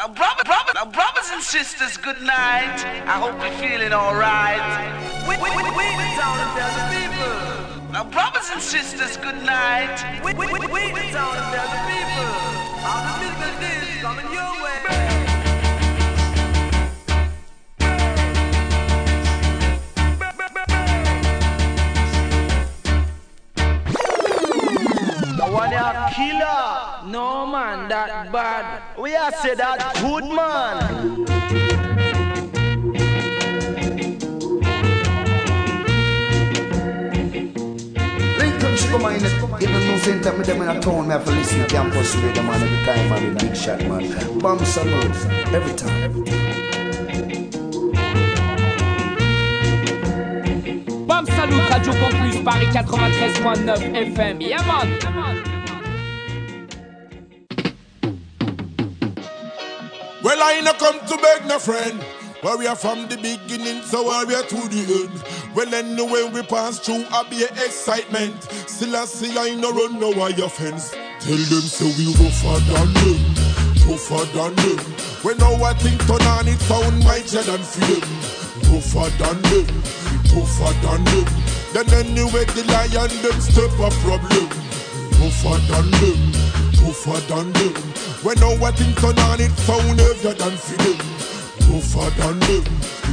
Now, brother, brother, now, brothers and sisters, good night. I hope you're feeling alright. We, we, we, we the town and tell the people. Now, brothers and sisters, good night. We, we, we, we town and tell the people. All the one a killer. No man, that bad. We are say that good man. come on, even no same time them in a town, me have to listen to campus radio man every time, man, big shot, man. Bomb salute, every time. Radio Campus, Paris 93.9 FM. Yeah, man. Well, I ain't come to beg no friend. Where we are from the beginning, so where we are to the end. Well, anyway, we pass through, I be excitement. Still, I see I no run no wire fence. Tell them, so we rougher than them, tougher than them. When now I think turn on it, sound mightier than them. Rougher than them, tougher than them. Then anyway, the lion them step a problem. Rougher than them, tougher than them. When now I think turn on it, sound heavier than them. Tougher than them,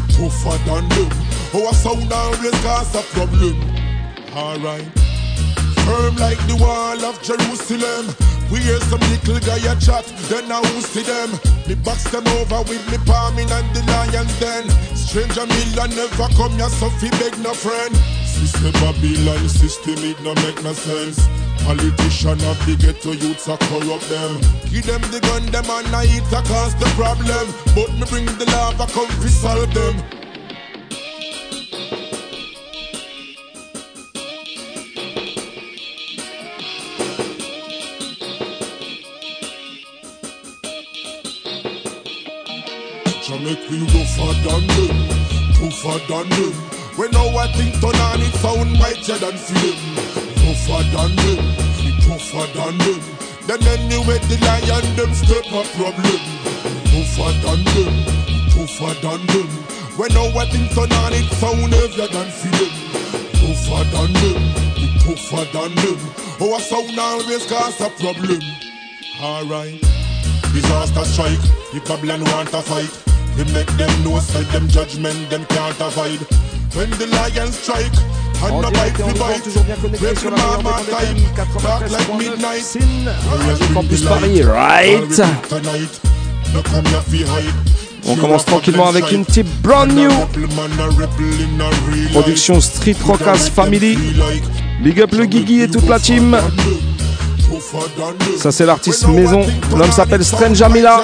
tougher than them. Our oh, sound always cause a problem. Alright. Firm like the wall of Jerusalem. We hear some little guy a chat, then I will see them. Me box them over with me palming and the lions then. Stranger million never come here, so fi beg no friend. System Babylon system, it no make no sense. Politician of the ghetto youths a corrupt them. Give them the gun, them and I eat a cause the problem. But me bring the lava, come fi solve them. to make we rougher than them, tougher than them. When now I think turn on it sound mightier than film. Tougher than them, tougher than them. Then anyway the lion them step a problem. Tougher than them, tougher than them. When now I think turn on it sound heavier than film. Tougher than them, tougher than them. Oh, Our sound always cause a problem. Alright. Disaster strike, the Babylon want to fight. We make them know, say them judgment, them can't avoid. When the lions strike, and direct bite we bite. toujours bien connecté sur the la meilleure des time, dark like 93.9 midnight. Sin, Radio Campus Bring the Paris, right? On commence tranquillement avec une type brand new production Street Rockers Family. Big up le Guigui et toute la team. Ça c'est l'artiste maison. L'homme s'appelle Strange Amila.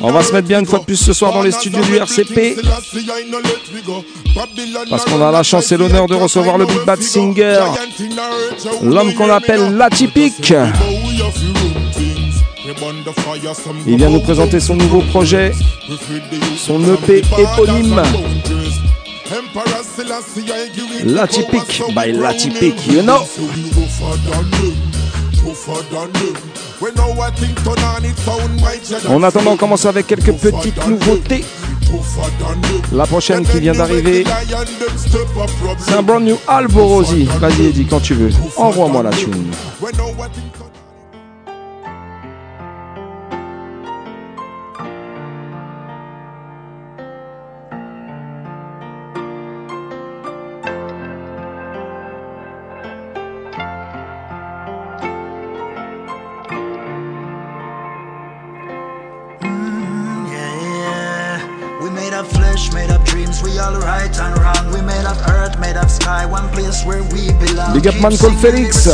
On va se mettre bien une fois de plus ce soir dans les studios du RCP. Parce qu'on a la chance et l'honneur de recevoir le Big Bad Singer. L'homme qu'on appelle l'atypique. Il vient nous présenter son nouveau projet, son EP éponyme. L'atypique by l'atypique, you know. En attendant, on commence avec quelques petites nouveautés. La prochaine qui vient d'arriver, c'est un brand new Alborosi. Vas-y, Eddie, quand tu veux. Envoie-moi la tune. Of sky. one place where we belong. Big up man called Felix.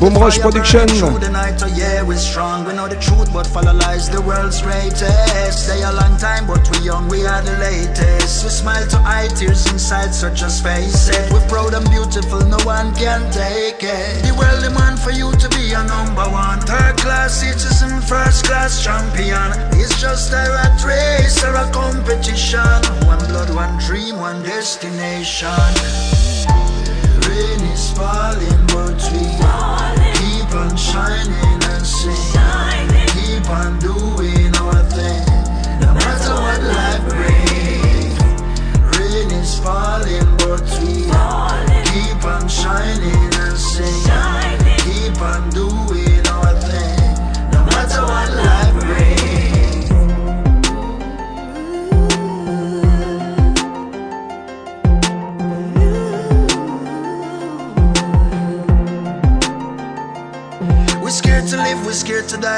Boom Rush Production. The night, oh yeah, we're strong. We know the truth, but follow lies, the world's greatest. Stay a long time, but we young, we are the latest. We smile to eye, tears inside, so just face it. We're proud and beautiful, no one can take it. The world demand for you to be a number one. Third class citizen, first class champion. It's just a rat race or a competition. One blood, one dream, one destination. Rain is falling, but we keep on shining and sing. Keep on doing our thing, no matter what life brings. Rain is falling, but we keep on shining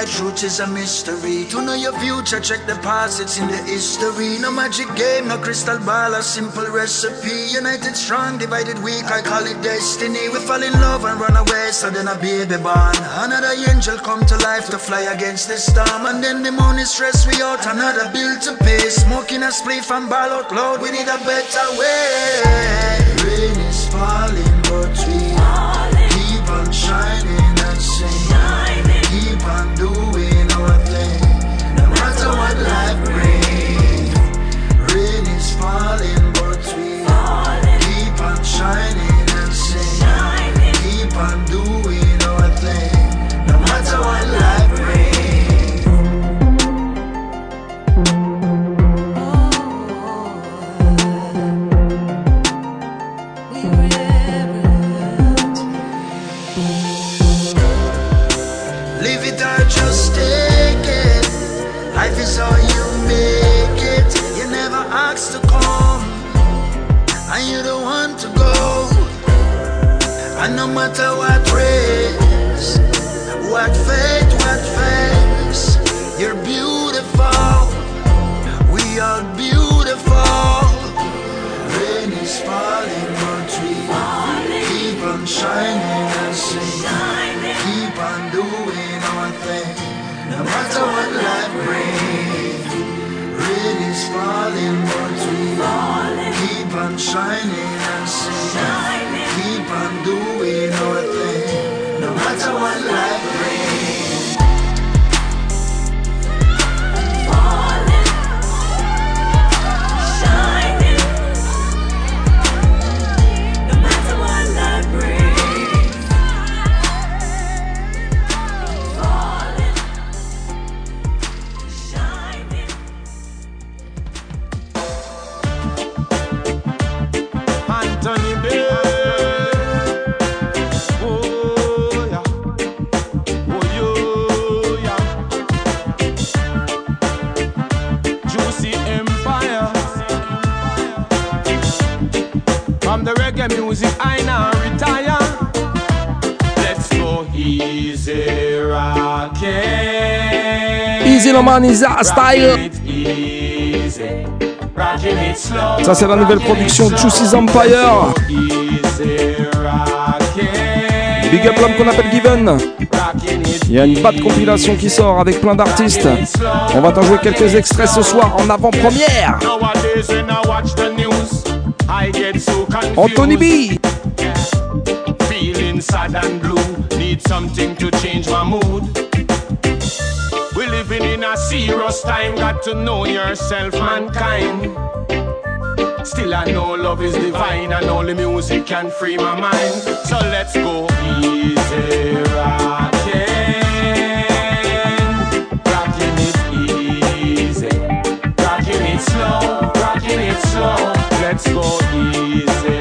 Truth is a mystery. To know your future, check the past, it's in the history. No magic game, no crystal ball, a simple recipe. United strong, divided weak, I call it destiny. We fall in love and run away, so then a baby born. Another angel come to life to fly against the storm. And then the money stress we out, another bill to pay. Smoking a spliff and ball out loud, we need a better way. Rain is falling, but Style. Ça, c'est la nouvelle production Juicy's Empire. Big up l'homme qu'on appelle Given. Il y a une bad compilation qui sort avec plein d'artistes. On va t'en jouer quelques extraits ce soir en avant-première. Anthony B. Feeling sad and blue, need something to change my mood. Living in a serious time, got to know yourself, mankind. Still, I know love is divine, and only music can free my mind. So let's go easy, rockin'. Rockin' it easy, rockin' it slow, rockin' it slow. Let's go easy,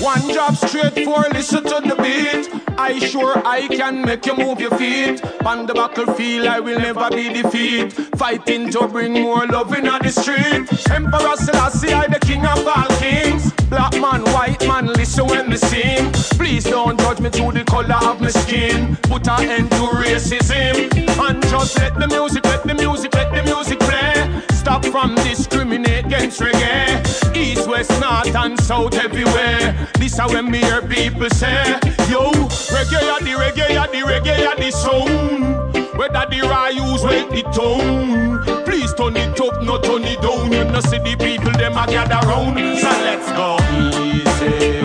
one drop straight for listen to the beat. I sure I can make you move your feet. On the battlefield, I will never be defeat. Fighting to bring more love in the street. Emperor Selassie, I the king of all kings. Black man, white man, listen when me sing. Please don't judge me to the color of my skin. Put an end to racism. And just let the music, let the music, let the music play. Stop from discriminate against reggae. East, west, north, and south, everywhere. This is when me hear people say, Yo, reggae, ya the reggae, ya the reggae, ya the sound. Whether the use wake the tone. Please turn it up, not turn it down. You know see the people them a gather round. So let's go easy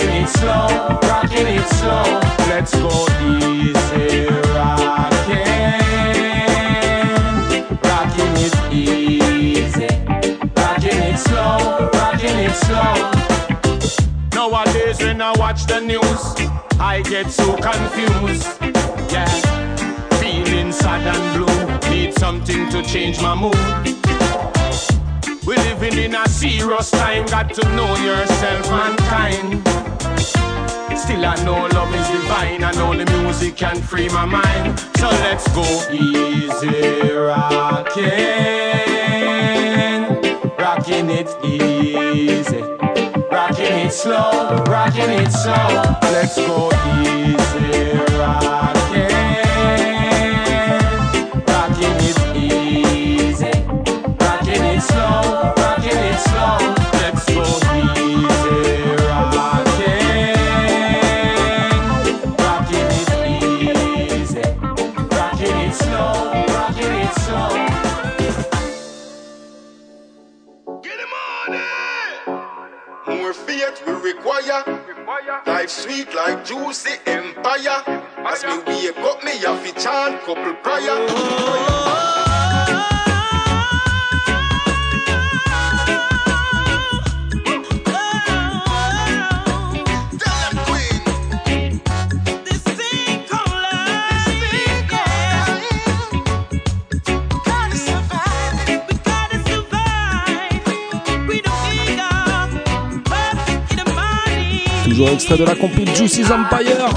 it slow, rocking it slow. Let's go easy rocking, rocking it easy, rocking it slow, rocking it slow. Nowadays when I watch the news, I get so confused. Yeah, feeling sad and blue, need something to change my mood. We're living in a serious time, got to know yourself, mankind. Still I know love is divine, and only music can free my mind. So let's go easy rocking, rocking it easy. Rocking it slow, rocking it slow. Let's go easy. Rocking extrait de la compil Juicy's Empire.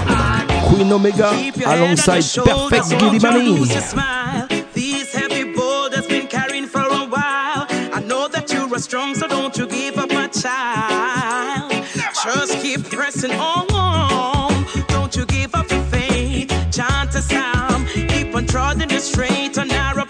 Queen Omega alongside Perfect Gilly Money. These heavy boulders been carrying for a while. I know that you are strong, so don't you give up, my child. Just keep pressing on. Don't you give up your faith. Chant a psalm. Keep on trotting the straight and narrow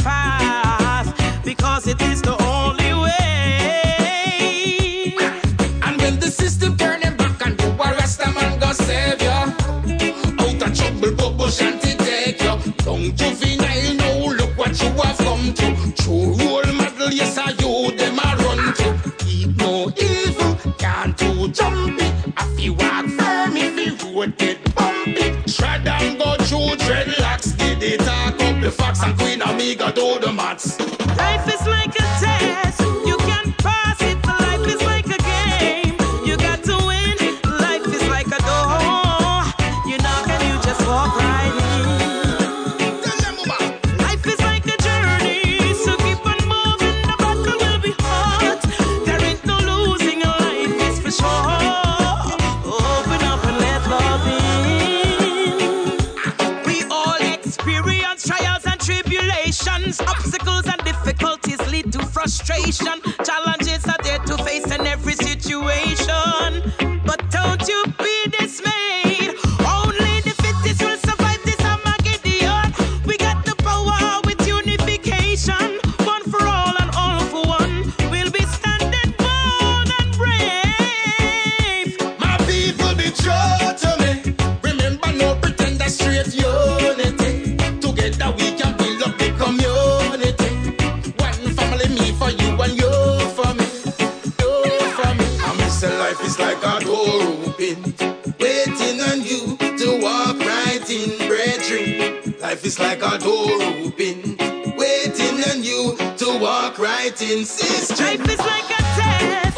Life is like a door open, waiting on you to walk right in, sister. Life is like a test.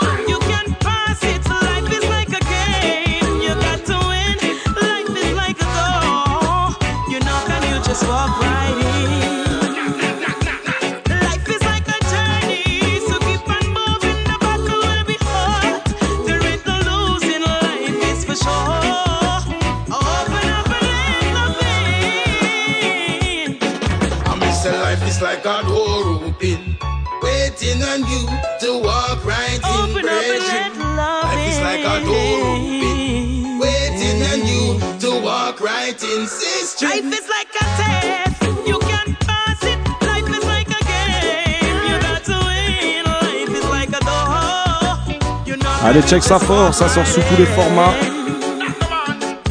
Is like a door open, waiting on you to walk right in, sister. Life is like a test. You can pass it. Life is like a game. You got to win. Life is like a door. You know Allez, check ça fort, ça sort sous tous les formats.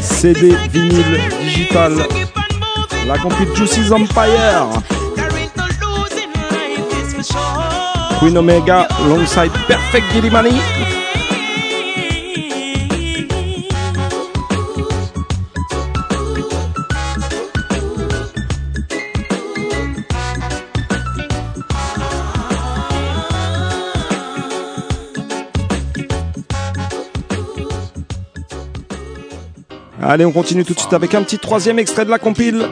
CD, vinyle, digital. La compil Juicy's Empire. Queen Omega, alongside Perfect Gilly Money. Allez, on continue tout de suite avec un petit troisième extrait de la compile.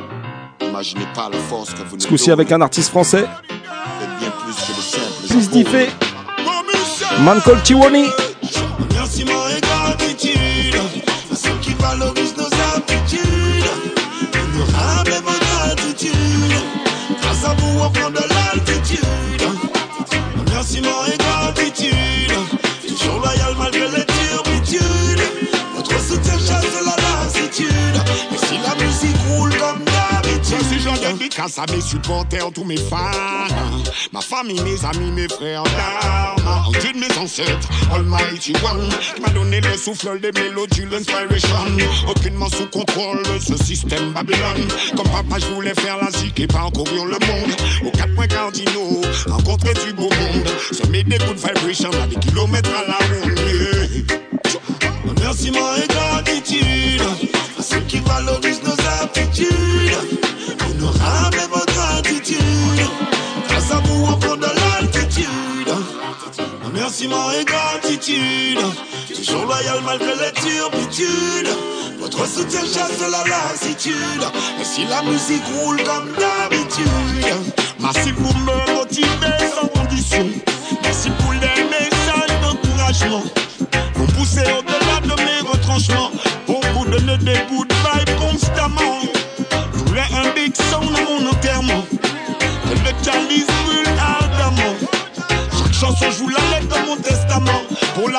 Imaginez pas la force que vous Ce coup-ci avec un artiste français. bien plus que le simple. Plus diffé. Man called d'habitude. Voici j'en dédicace à mes supporters, tous mes fans. Ma famille, mes amis, mes frères d'armes. En Dieu de mes ancêtres, Almighty One, qui m'a donné le souffle des mélodies, l'inspiration. Aucunement sous contrôle de ce système Babylone. Comme papa, je voulais faire la zik et parcourir le monde. Aux quatre points cardinaux, rencontrer du beau monde. Semer des good vibrations à des kilomètres à la ronde. Remerciement et gratitude à ceux qui valorisent nos aptitudes. Est votre attitude. Grâce à vous, on prend de l'altitude. Remerciement et gratitude. Toujours loyal malgré les turbitudes. Votre soutien chasse la lassitude. Et si la musique roule comme d'habitude. Merci pour me motiver sans condition.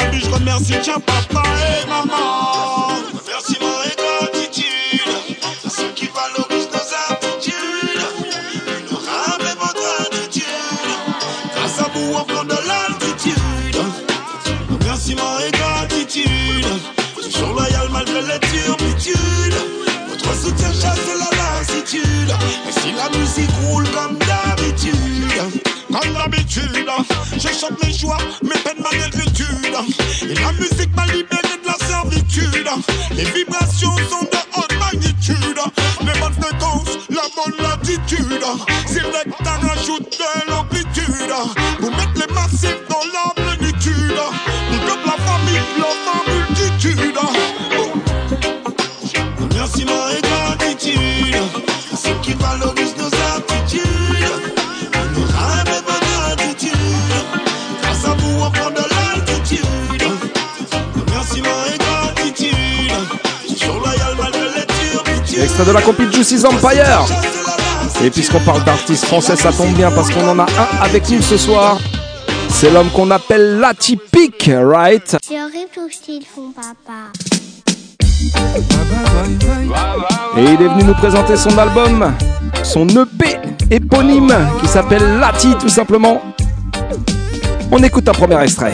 La vie, je remercie tiens papa et maman. Remerciement et gratitude à ceux qui valorisent nos aptitudes. Honorable est votre attitude. Grâce à vous, on prend de l'altitude. Remerciement et gratitude. Toujours loyal malgré les turbitudes. Votre soutien chasse la lassitude. Et si la musique roule comme d'habitude. Comme d'habitude, je chante mes joies, mes la musique m'a libéré de la servitude. Les vibrations sont de haute magnitude. Les bonnes fréquences, la bonne latitude. C'est vrai que de la compil Juicy's Empire. Et puisqu'on parle d'artistes français, ça tombe bien parce qu'on en a un avec nous ce soir. C'est l'homme qu'on appelle l'atypique, right? C'est horrible tout ce qu'ils font, papa. Et il est venu nous présenter son album, son EP éponyme qui s'appelle Lati tout simplement. On écoute un premier extrait.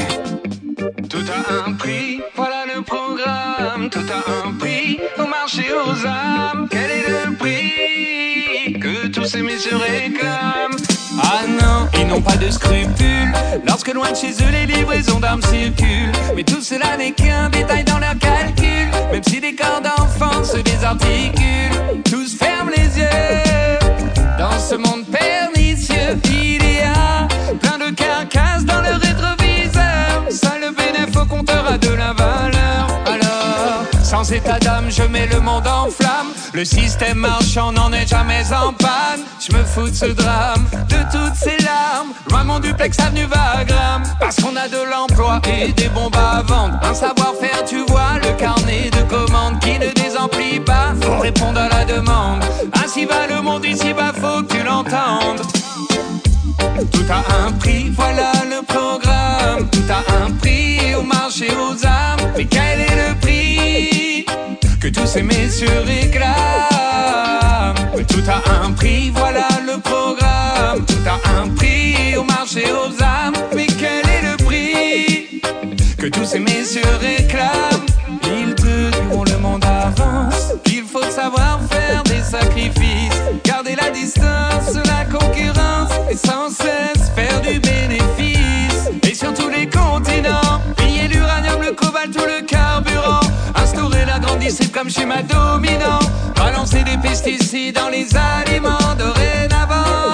Messieurs réclament Ah non, ils n'ont pas de scrupules. Lorsque loin de chez eux, les livraisons d'armes circulent. Mais tout cela n'est qu'un détail dans leur calcul. Même si des corps d'enfants se désarticulent, tous ferment les yeux. Dans ce monde pernicieux, il y a plein de carcasses dans le rétroviseur. Ça, le bénéfice au compteur a de la valeur. Alors, sans état d'âme, je mets le monde en flamme. Le système marchand n'en est jamais en panne. Je me fous de ce drame, de toutes ces larmes. Loin mon duplex avenue Vagram. Parce qu'on a de l'emploi et des bombes à vendre. Un savoir-faire, tu vois, le carnet de commandes qui ne désemplit pas. Faut répondre à la demande. Ainsi va le monde ici, bah faut que tu l'entendes. Tout a un prix, voilà le programme. Tout a un prix au marché aux. Mais ces messieurs réclament Tout a un prix, voilà le programme. Tout a un prix au marché aux âmes. Mais quel est le prix que tous ces messieurs réclament? Ils te diront le monde avance. Qu'il faut savoir faire des sacrifices. Garder la distance, la concurrence. Et sans cesse comme schéma dominant. Balancer des pesticides dans les aliments dorénavant.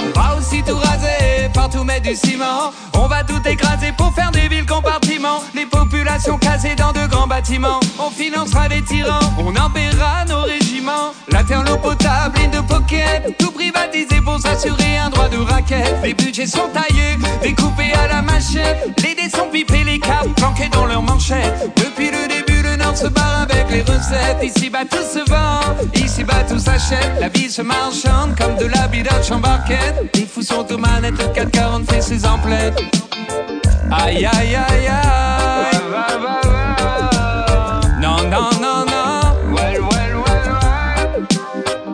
On va aussi tout raser, partout mettre du ciment. On va tout écraser pour faire des villes compartiments. Les populations casées dans de grands bâtiments. On financera des tyrans, on enverra nos régiments. La terre, l'eau potable, ligne de pocket. Tout privatisé pour s'assurer un droit de raquette. Les budgets sont taillés, découpés à la machette. Les dés sont pipés, les câbles planqués dans leurs manchettes. Depuis le début, Nord se barre avec les recettes. Ici bas tout se vend, ici bas tout s'achète. La vie se marchande comme de la bidoche en barquette. Les fous sont aux manettes, le 440 fait ses emplettes. Aïe aïe aïe aïe. Non, non, non, non. Well, well, well, well.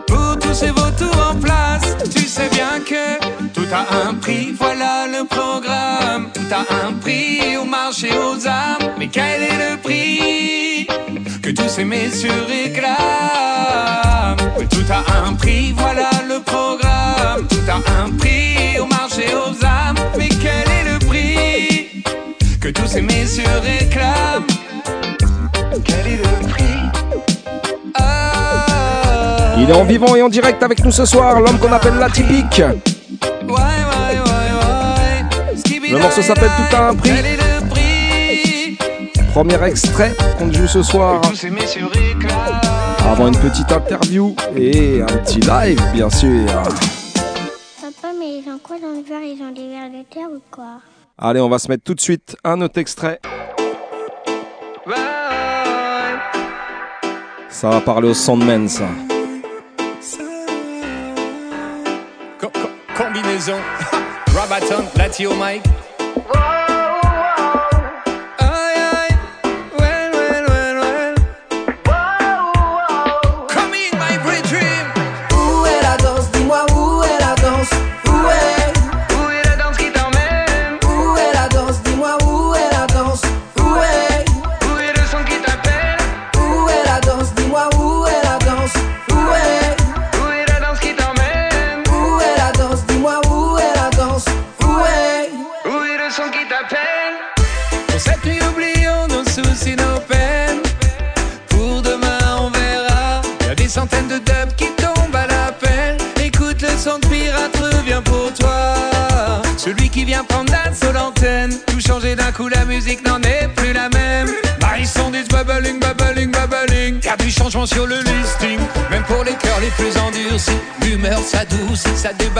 Pour tous ces vautours en place, tu sais bien que tout a un prix, voilà le programme. Tout a un prix au marché aux âmes. Mais quel est le prix que tous ces messieurs réclament? Tout a un prix, voilà le programme. Tout a un prix au marché aux âmes. Mais quel est le prix que tous ces messieurs réclament? Quel est le prix? Il est en vivant et en direct avec nous ce soir, l'homme qu'on appelle l'atypique. Le morceau s'appelle Tout a un prix. Premier extrait qu'on joue ce soir. Avant une petite interview et un petit live, bien sûr. Papa, mais ils ont quoi dans le verre? Ils ont des verres de terre ou quoi? Allez, on va se mettre tout de suite un autre extrait. Ça va parler au Sandman, ça. Combinaison. Rabaton, Latio Mike.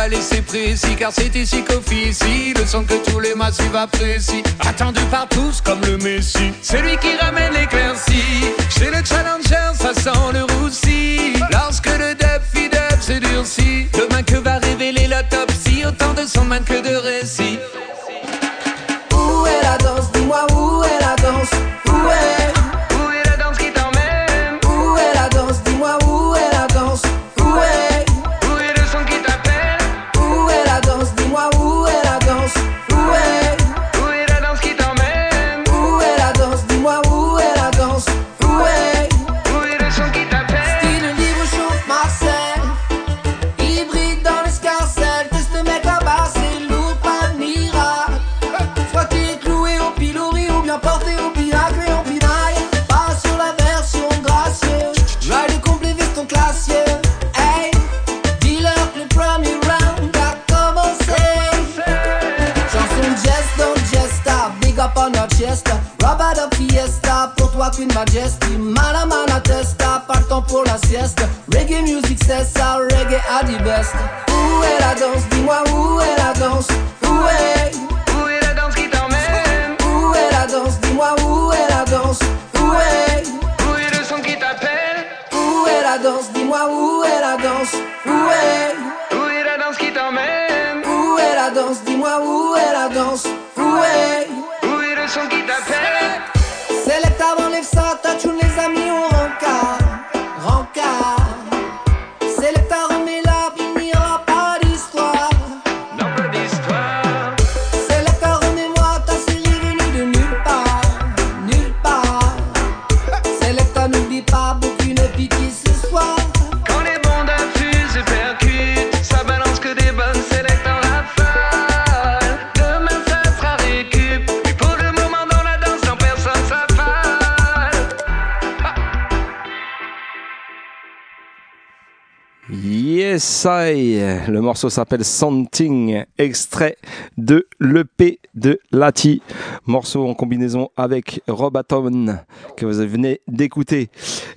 Et c'est précis. Car c'est ici qu'officie le son que tous les massifs apprécient. Attendu par tous comme le Messi. C'est lui qui ramène l'éclaircie. Chez le Le morceau s'appelle Something, extrait de l'EP de Lati. Morceau en combinaison avec Robaton que vous venez d'écouter.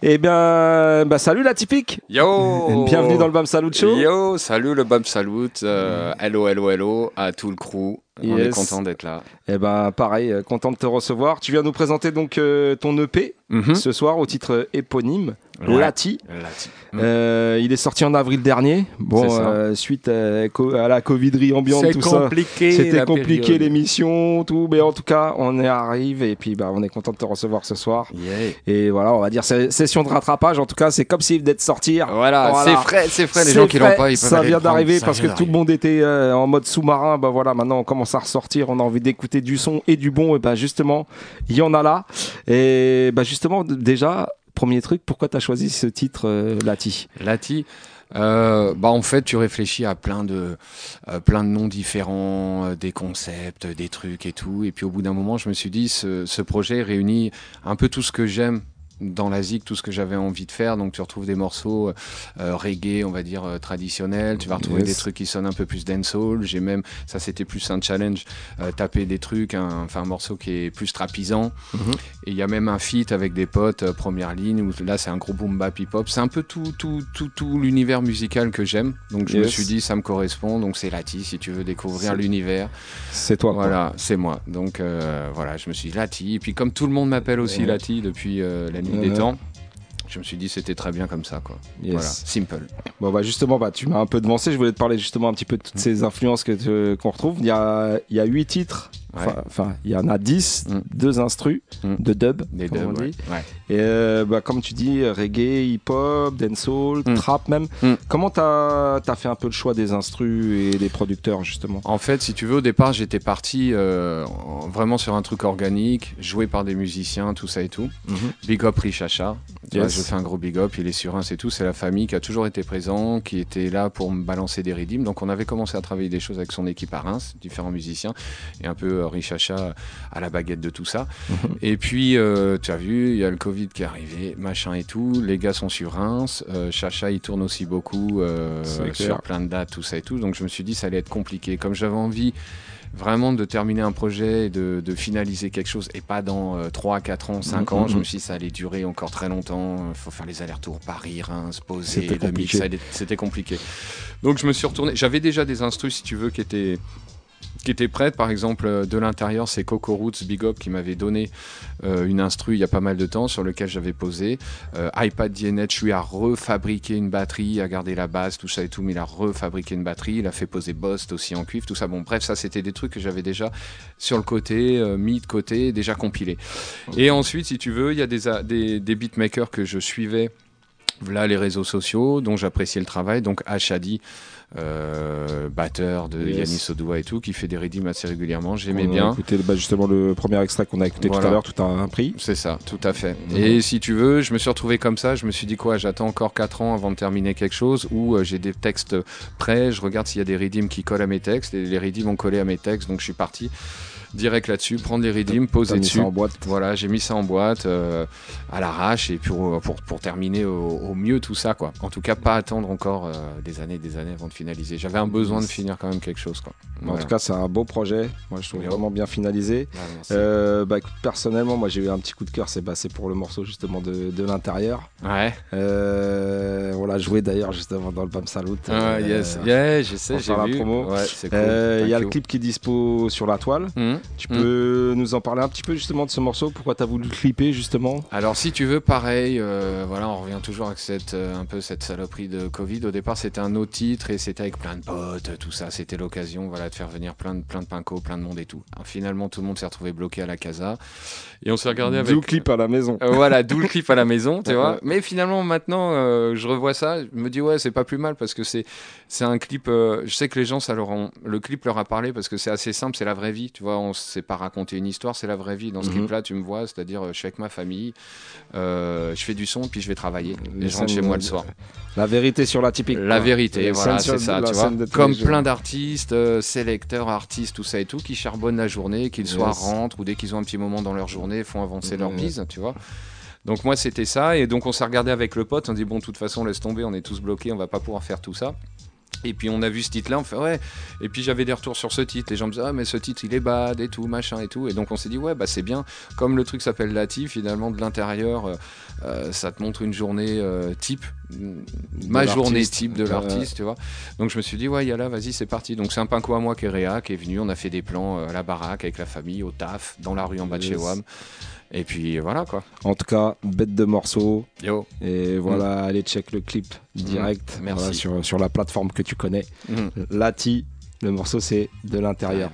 Eh bien, bah, salut la typique. Yo Bienvenue dans le Bam Salut Show. Yo, salut le Bam Salut. euh, hello, hello, hello à tout le crew. On est Yes. content d'être là. Eh ben, pareil, euh, content de te recevoir. Tu viens nous présenter donc euh, ton EP Mhm. ce soir au titre éponyme, Ouais. Lati. Lati. Euh, il est sorti en avril dernier. Bon, euh, suite à, la Coviderie ambiante, tout ça. C'était compliqué l'émission, tout. Mais en tout cas, on y arrive et puis bah, on est content de te recevoir ce soir. Et voilà, on va dire session de rattrapage. En tout cas, c'est comme s'il venait de sortir. Voilà, c'est frais, c'est frais, les gens qui l'ont pas, ils peuvent Ça vient d'arriver parce que tout le monde était euh, en mode sous-marin. Bah voilà, maintenant on commence à ressortir. On a envie d'écouter du son et du bon. Et bah justement, il y en a là. Et bah justement, déjà, premier truc, pourquoi tu as choisi ce titre, euh, Lati? Lati. euh, bah en fait, tu réfléchis à plein de, euh, plein de noms différents, des concepts, des trucs et tout. Et puis au bout d'un moment, je me suis dit, ce projet réunit un peu tout ce que j'aime dans la zik, tout ce que j'avais envie de faire. Donc tu retrouves des morceaux euh, euh, reggae, on va dire euh, traditionnels. Tu vas retrouver Yes. des trucs qui sonnent un peu plus dancehall. J'ai même, ça c'était plus un challenge, euh, taper des trucs, un- enfin un morceau qui est plus trapisant. Mhm. Et il y a même un feat avec des potes, euh, première ligne, où là c'est un gros boom bap hip hop. C'est un peu tout, tout, tout, tout l'univers musical que j'aime. Donc je me suis dit, ça me correspond. Donc c'est Lati, si tu veux découvrir l'univers. C'est toi. Voilà, c'est moi. Donc voilà, je me suis dit Lati. Et puis comme tout le monde m'appelle aussi Ouais. Lati depuis euh, la nuit Ouais. des temps, je me suis dit c'était très bien comme ça. Quoi. Yes. Voilà, simple. Bon bah justement bah tu m'as un peu devancé, je voulais te parler justement un petit peu de toutes ces influences que qu'on retrouve. Il y a il y a huit titres. Enfin, il y en a 10, deux instrus Mm. de dub, Des comme on dubs, dit. Ouais. Et euh, bah, comme tu dis, reggae, hip-hop, dancehall, Mm. trap même. Mm. Comment t'as as fait un peu le choix des instrus et des producteurs justement? En fait, si tu veux, au départ, j'étais parti euh, en- vraiment sur un truc organique, joué par des musiciens, tout ça et tout. Mhm. Big up Richacha. Yes. Je fais un gros big up, il est sur un, c'est tout. C'est la famille qui a toujours été présent, qui était là pour me balancer des rythmes. Donc on avait commencé à travailler des choses avec son équipe à Reims, différents musiciens, et un peu euh, Richacha à la baguette de tout ça. Mhm. et puis, euh, tu as vu, il y a le Covid qui est arrivé, machin et tout. Les gars sont sur Reims. Euh, Chacha, il tourne aussi beaucoup sur plein de dates, tout ça et tout. Donc je me suis dit, ça allait être compliqué. Comme j'avais envie vraiment de terminer un projet, et de, de finaliser quelque chose, et pas dans euh, 3, 4 ans, 5 Mhm, ans, je mhm. me suis dit, ça allait durer encore très longtemps. Il faut faire les allers-retours Paris, Reims, poser, C'était compliqué. c'était compliqué. Donc je me suis retourné. J'avais déjà des instrus, si tu veux, qui étaient qui étaient prêtes. Par exemple, euh, de l'intérieur, c'est Coco Roots Big Up qui m'avait donné euh, une instru il y a pas mal de temps sur lequel j'avais posé. Euh, iPad DNet, je lui a refabriqué une batterie, a gardé la base, tout ça et tout, mais il a refabriqué une batterie. Il a fait poser Bost aussi en cuivre, tout ça. Bon, bref, ça c'était des trucs que j'avais déjà sur le côté, euh, mis de côté, déjà compilés. Et ensuite, si tu veux, il y a des, des, des beatmakers que je suivais. Là, les réseaux sociaux, dont j'appréciais le travail. Donc, Hadi, euh, batteur de Yes. Yannis Odoa et tout, qui fait des redeems assez régulièrement. J'aimais bien. écouté bah, justement le premier extrait qu'on a écouté tout à l'heure, tout a un prix. C'est ça, tout à fait. Mhm. Et si tu veux, je me suis retrouvé comme ça. Je me suis dit quoi J'attends encore 4 ans avant de terminer quelque chose ou euh, j'ai des textes prêts. Je regarde s'il y a des redeems qui collent à mes textes. Et les redeems ont collé à mes textes. Donc je suis parti direct là-dessus, prendre les redeems, poser mis dessus. ça en boîte. Voilà, j'ai mis ça en boîte euh, à l'arrache et pour, pour, pour terminer au, au mieux tout ça. quoi. En tout cas, pas attendre encore euh, des années et des années avant de finaliser. J'avais un besoin de finir quand même quelque chose. Quoi. En Voilà. tout cas, c'est un beau projet. Moi, je trouve vraiment bien finalisé. Ouais, merci. Euh, bah, écoute, personnellement, moi, j'ai eu un petit coup de cœur. C'est bah, pour le morceau justement de, de l'intérieur. Ouais. On l'a joué d'ailleurs justement dans le Bam Salut. Ah, yes. Yeah, je sais, j'ai vu. Ouais, cool. Euh, Il y a le clip qui est dispo sur la toile. Mhm. Tu peux nous en parler un petit peu justement de ce morceau? Pourquoi tu as voulu clipper justement? Alors si tu veux, pareil, euh, voilà, on revient toujours avec cette, euh, un peu cette saloperie de Covid. Au départ, c'était un autre titre et c'était avec plein de potes, tout ça. C'était l'occasion, voilà, de faire venir plein de, plein de pincos, plein de monde et tout. Alors, finalement, tout le monde s'est retrouvé bloqué à la casa et on s'est regardé avec. D'où le clip à la maison. Euh, voilà, d'où le clip à la maison, tu vois. Mais finalement, maintenant, euh, je revois ça, je me dis ouais, c'est pas plus mal parce que c'est c'est un clip. euh, je sais que les gens, ça leur ont- le clip leur a parlé parce que c'est assez simple, c'est la vraie vie, tu vois. On sait pas raconter une histoire, c'est la vraie vie. Dans ce Mhm. clip-là, tu me vois, c'est-à-dire, je suis avec ma famille, je fais du son, puis je vais travailler. Les Et je rentre chez moi le soir. La vérité sur la typique. La quoi. vérité, voilà, c'est ça, tu vois. Comme plein d'artistes, euh, sélecteurs, artistes, tout ça et tout, qui charbonnent la journée, qu'ils soient Yes. rentrent ou dès qu'ils ont un petit moment dans leur journée, font avancer leur bise, tu vois. Donc moi c'était ça, et donc on s'est regardé avec le pote, on dit bon de toute façon laisse tomber, on est tous bloqués, on va pas pouvoir faire tout ça. Et puis on a vu ce titre-là, on fait ouais. Et puis j'avais des retours sur ce titre. Les gens me disaient ah mais ce titre il est bad et tout machin et tout. Et donc on s'est dit ouais bah c'est bien. Comme le truc s'appelle Lati, finalement de l'intérieur, euh, euh, ça te montre une journée euh, type, ma journée type de Ouais. l'artiste, tu vois. Donc je me suis dit ouais y'a là vas-y c'est parti. Donc c'est un pinco à moi qui est réa, qui est venu. On a fait des plans euh, à la baraque avec la famille, au taf, dans la rue en bas de chez. Wam. Et puis voilà quoi. En tout cas, bête de morceau. Yo. Et voilà, allez check le clip direct Mm. Merci. voilà, sur, sur la plateforme que tu connais. Mm. Lati, le morceau c'est de l'intérieur.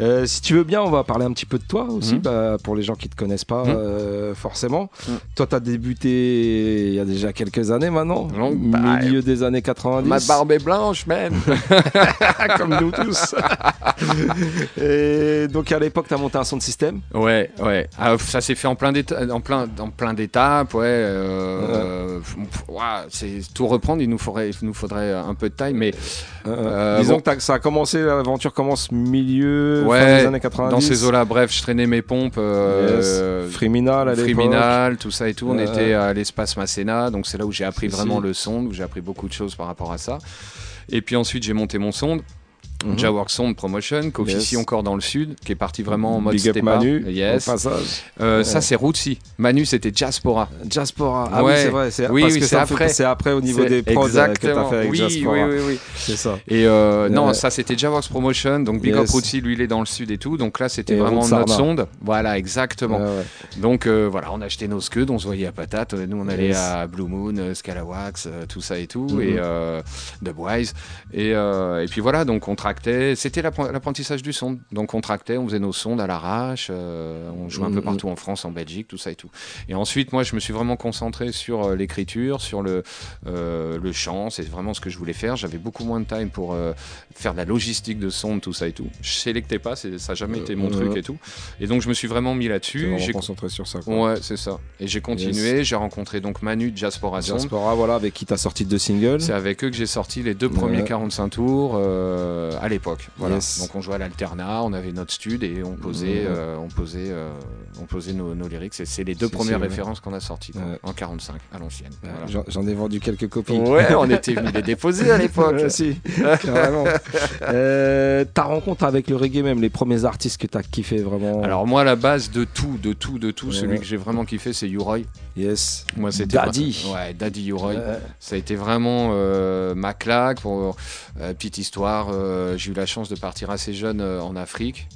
Euh, si tu veux bien, on va parler un petit peu de toi aussi, Mm. bah, pour les gens qui te connaissent pas Mm. euh, forcément. Mm. Toi, tu as débuté il y a déjà quelques années maintenant, Donc, bah, milieu des années 90. Ma barbe est blanche, man. Comme nous tous. Et donc à l'époque, tu as monté un son de système? Ouais, ouais. Ah, ça s'est fait en plein en plein, en plein d'étapes, ouais. euh, c'est tout reprendre. Il nous faudrait, il nous faudrait un peu de time, mais euh, Disons bon. que ça a commencé, l'aventure commence milieu fin des années 90. dans ces eaux-là, bref, je traînais mes pompes. euh, Yes. Friminal à l'époque. Friminal, tout ça et tout. On était à l'espace Masséna, donc c'est là où j'ai appris vraiment si. le son, où j'ai appris beaucoup de choses par rapport à ça. Et puis ensuite, j'ai monté mon sonde. Mhm. Jawork Sound Promotion, qui officie Yes. encore dans le sud, qui est parti vraiment en mode Big up. Manu, yes. au passage. Euh, Ouais. Ça, c'est Rootsy. Manu, c'était Jaspora. Jaspora. Ah oui, Ouais. c'est vrai. C'est, Oui, parce oui, que c'est après. C'est après au niveau des prods euh, que t'as exactement. fait avec oui, Jaspora. Oui, oui, oui. C'est ça. Et euh, non, ça c'était Jaworks Promotion, donc Big Up Yes. Rootsy, lui il est dans le sud et tout, donc là c'était vraiment notre sonde. Voilà, exactement. Ouais. Donc euh, voilà, on achetait nos scuds, on se voyait à patate, nous on allait Yes. à Blue Moon, Scalawax, tout ça et tout, Mhm. et Dubwise. Et, et puis voilà, donc on tractait, c'était l'appren- l'apprentissage du son. Donc on tractait, on faisait nos sondes à l'arrache, euh, on jouait un peu Mhm. partout en France, en Belgique, tout ça et tout. Et ensuite, moi je me suis vraiment concentré sur euh, l'écriture, sur le, euh, le chant, c'est vraiment ce que je voulais faire. J'avais beaucoup moins de time pour faire de la logistique de sonde, tout ça et tout. Je sélectais pas, ça n'a jamais été mon truc et tout. Et donc je me suis vraiment mis là-dessus. J'ai concentré sur ça. quoi. Ouais, c'est ça. Et j'ai continué, j'ai rencontré donc Manu de Jaspora voilà, avec qui t'as sorti deux singles. C'est avec eux que j'ai sorti les deux premiers Ouais. 45 tours euh, à l'époque. Voilà. Yes. Donc on jouait à l'alternat, on avait notre stud et on posait, Ouais. euh, on posait, euh, on posait nos, nos lyrics. Et c'est les deux premières si, ouais. références qu'on a sorties quoi, Ouais. en 45 à l'ancienne. Voilà. J'en- ai vendu quelques copies. Ouais, on était venus les déposer à l'époque. Si, carrément. Euh, ta rencontre avec le reggae, même les premiers artistes que t'as kiffé vraiment. Alors moi, la base de tout, de tout, de tout, celui que j'ai vraiment kiffé, c'est Uroy. Yes. Moi, c'était Daddy. Ouais, Daddy Uroy. Ouais. Ça a été vraiment euh, ma claque. Pour euh, petite histoire, euh, j'ai eu la chance de partir assez jeune euh, en Afrique.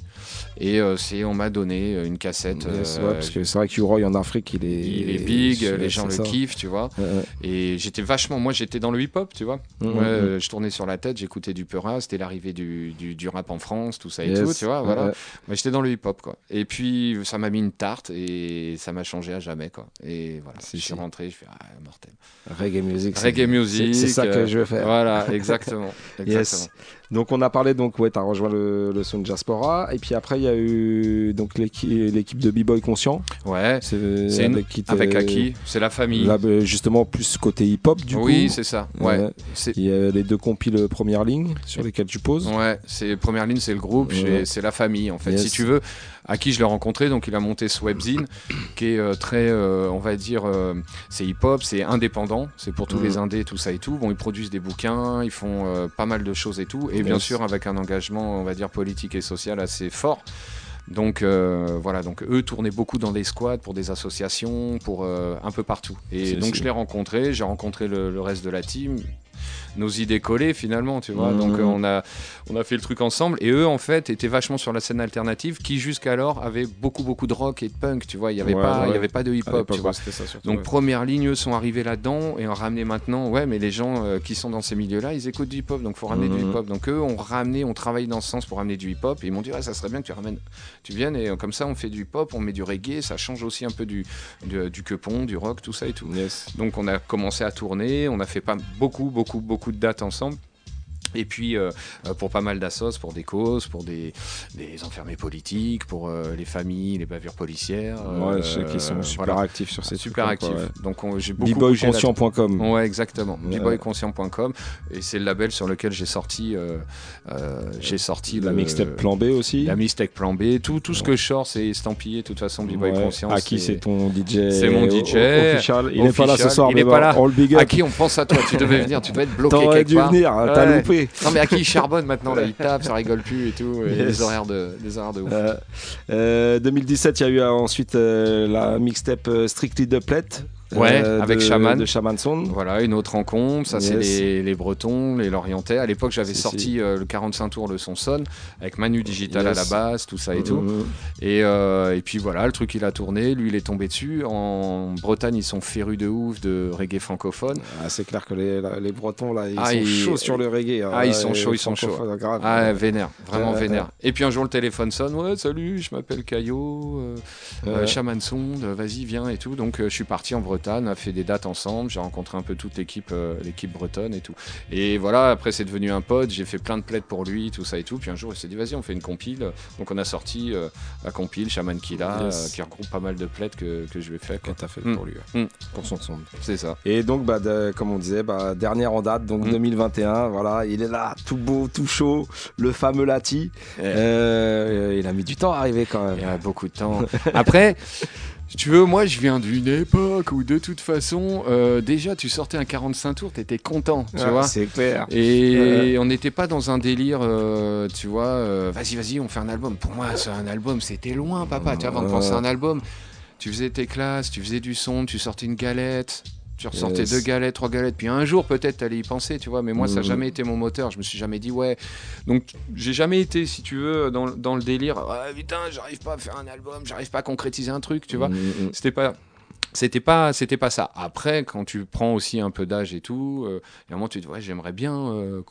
Et euh, c'est, on m'a donné euh, une cassette. Yes, euh, ouais, parce que c'est vrai que Uroy en Afrique, il est. il est big, les gens le ça. kiffent, tu vois. Ouais, ouais. Et j'étais vachement, moi j'étais dans le hip-hop, tu vois. Euh, je tournais sur la tête, j'écoutais du Peura, c'était l'arrivée du, du, du rap en France, tout ça et Yes, tout, tu vois. Voilà. Moi j'étais dans le hip-hop, quoi. Et puis ça m'a mis une tarte et ça m'a changé à jamais, quoi. Et voilà, je suis rentré, je fais ah, mortel. Reggae music. c'est- Reggae music. C'est ça que je veux faire. Voilà, exactement. Yes. Donc on a parlé donc ouais t'as rejoint le, le son de Jaspora et puis après il y a eu donc l'équipe de B-Boy Conscient. Ouais. C'est une- avec avec Aki, c'est la famille. Là bah, justement plus côté hip hop du coup. Oui, c'est ça, ouais. Il y a les deux compiles première ligne sur lesquels tu poses. Ouais, c'est première ligne, c'est le groupe, Ouais. c'est- c'est la famille en fait. Yes. Si tu veux, à qui je l'ai rencontré, donc il a monté ce webzine qui est euh, très, euh, on va dire, euh, c'est hip-hop, c'est indépendant, c'est pour tous Mhm. les indés, tout ça et tout. Bon, ils produisent des bouquins, ils font pas mal de choses et tout, et bien sûr avec un engagement, on va dire, politique et social assez fort. Donc euh, voilà, donc eux tournaient beaucoup dans des squads pour des associations, pour euh, un peu partout. Et donc je l'ai rencontré, j'ai rencontré le, le reste de la team. Nos idées collées finalement, tu vois. Mhm. Donc euh, on a on a fait le truc ensemble et eux en fait étaient vachement sur la scène alternative qui jusqu'alors avait beaucoup beaucoup de rock et de punk, tu vois. Il y avait Ouais, pas ouais. y avait pas de hip À hop, l'époque, tu vois. ouais, c'était ça surtout, Donc ouais. première ligne eux sont arrivés là-dedans et ont ramené maintenant. Ouais, mais les gens euh, qui sont dans ces milieux-là, ils écoutent du hip hop, donc faut ramener du Mhm. hip hop. Donc eux ont ramené, on travaille dans ce sens pour ramener du hip hop et ils m'ont dit ouais, ça serait bien que tu ramènes, tu viennes et euh, comme ça on fait du hip hop, on met du reggae, ça change aussi un peu du du, du quepon, du rock, tout ça et tout. Donc on a commencé à tourner, on a fait pas beaucoup beaucoup beaucoup de dates ensemble. Et puis euh, euh, pour pas mal d'assos, pour des causes, pour des, des enfermés politiques, pour euh, les familles, les bavures policières. Ouais, je sais qu'ils sont euh, super voilà. actifs sur ces Super quoi, actifs. ouais. Donc on- j'ai beaucoup bboyconscient.com. Ouais, exactement. Bboyconscient.com et c'est le label sur lequel j'ai sorti euh, euh, j'ai sorti La le- mixtape Plan B aussi. La mixtape Plan B, tout tout ce que je sors c'est estampillé de toute façon B-boy conscient. À qui c'est ton DJ C'est mon o- DJ official. Il n'est pas là ce soir, Il n'est pas bon, là. on le big up. À qui on pense à toi? Tu devais venir, tu devais être bloqué quelque dû part. venir, t'as loupé. Non mais à qui il charbonne maintenant là Il tape, ça rigole plus et tout. et Yes. Horaires de les horaires de ouf. Euh, euh, 2017, il y a eu euh, ensuite la mixtape Strictly Duplet. Ouais, euh, avec de, Shaman. De Shaman Sound. Voilà, une autre rencontre. Ça, c'est les, les Bretons, les Lorientais. À l'époque, j'avais sorti si. euh, le 45 tours de son avec Manu Digital Yes. à la base, tout ça et tout. Mhm. Et, euh, et puis voilà, le truc il a tourné. Lui, il est tombé dessus. En Bretagne, ils sont férus de ouf de reggae francophone. Ah, c'est clair que les, les Bretons, là, ils Ah, sont chauds sur le reggae. hein. Ah, ils sont chauds, ils sont chauds. grave. Ah, vénère, vraiment Ouais, vénère. Et puis un jour, le téléphone sonne. Ouais, salut, je m'appelle Caillot, euh, euh. Chaman Sonde, vas-y, viens et tout. Donc, euh, je suis parti en Bretagne, a fait des dates ensemble. J'ai rencontré un peu toute l'équipe euh, l'équipe bretonne et tout. Et voilà, après, c'est devenu un pote. J'ai fait plein de plaids pour lui, tout ça et tout. Puis un jour, il s'est dit, vas-y, on fait une compile. Donc, on a sorti euh, la compile Shaman Killa, Yes. euh, qui regroupe pas mal de plaids que, que je lui ai fait. Que t'as fait Mm. pour lui, ouais. Mm. pour son son. C'est ça. Et donc, bah, de- comme on disait, bah, dernière en date, donc Mm. 2021, voilà, il est là, tout beau, tout chaud, le fameux Lati. Euh, il a mis du temps à arriver quand même. Il y a beaucoup de temps. Après, si tu veux, moi, je viens d'une époque où, de toute façon, euh, déjà, tu sortais un 45 tours, t'étais content, tu Ah, vois. c'est clair. Et on n'était pas dans un délire, euh, tu vois, euh, vas-y, vas-y, on fait un album. Pour moi, c'est un album, c'était loin, papa. Tu vois, avant de penser à un album, tu faisais tes classes, tu faisais du son, tu sortais une galette. Tu ressortais Yes. deux galettes, trois galettes, puis un jour peut-être t'allais y penser, tu vois, mais moi ça n'a Mhm. jamais été mon moteur, je me suis jamais dit ouais. Donc j'ai jamais été, si tu veux, dans, dans le délire, ah putain, j'arrive pas à faire un album, j'arrive pas à concrétiser un truc, tu vois. Mhm. C'était pas. C'était pas, c'était pas ça. Après, quand tu prends aussi un peu d'âge et tout, euh, et à un moment tu te dis, ouais, j'aimerais bien euh,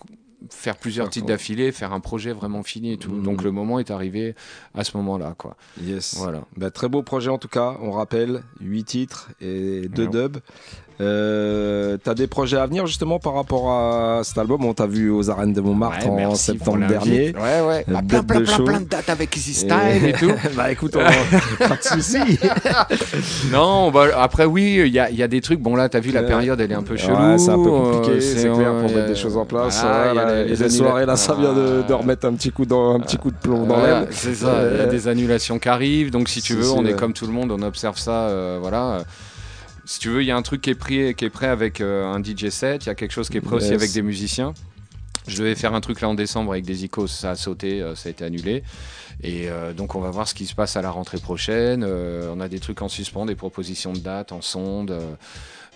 faire plusieurs titres d'affilée, faire un projet vraiment fini et tout. Donc le moment est arrivé à ce moment-là, quoi. Yes. Voilà. Bah, très beau projet en tout cas, on rappelle, 8 titres et 2 Ouais. dubs. Euh, T'as des projets à venir justement par rapport à cet album On t'a vu aux arènes de Montmartre Ouais, en septembre dernier. Ouais, ouais. Euh, Ah, bête plein, plein, de plein, plein de dates avec Easy Style et tout. bah écoute, on- pas de soucis. non, bah, après oui, il y a, il y a des trucs. Bon là, t'as vu la Ouais. période, elle est un peu Ouais, chelou. c'est un peu compliqué, euh, c'est clair, pour euh, mettre des choses en place. voilà, il y a Voilà, les- et les les soirées, là, ça vient de, de remettre un petit coup, dans, un petit coup de plomb dans Voilà, l'aile. C'est ça, il y a des annulations qui arrivent. Donc si tu veux, si, on est ouais. comme tout le monde, on observe ça. euh, voilà. Si tu veux, il y a un truc qui est, pris, qui est prêt avec euh, un DJ set, il y a quelque chose qui est prêt aussi avec des musiciens. Je devais faire un truc là en décembre avec des icos, ça a sauté, euh, ça a été annulé. Et euh, donc on va voir ce qui se passe à la rentrée prochaine. On a des trucs en suspens, des propositions de dates en sonde.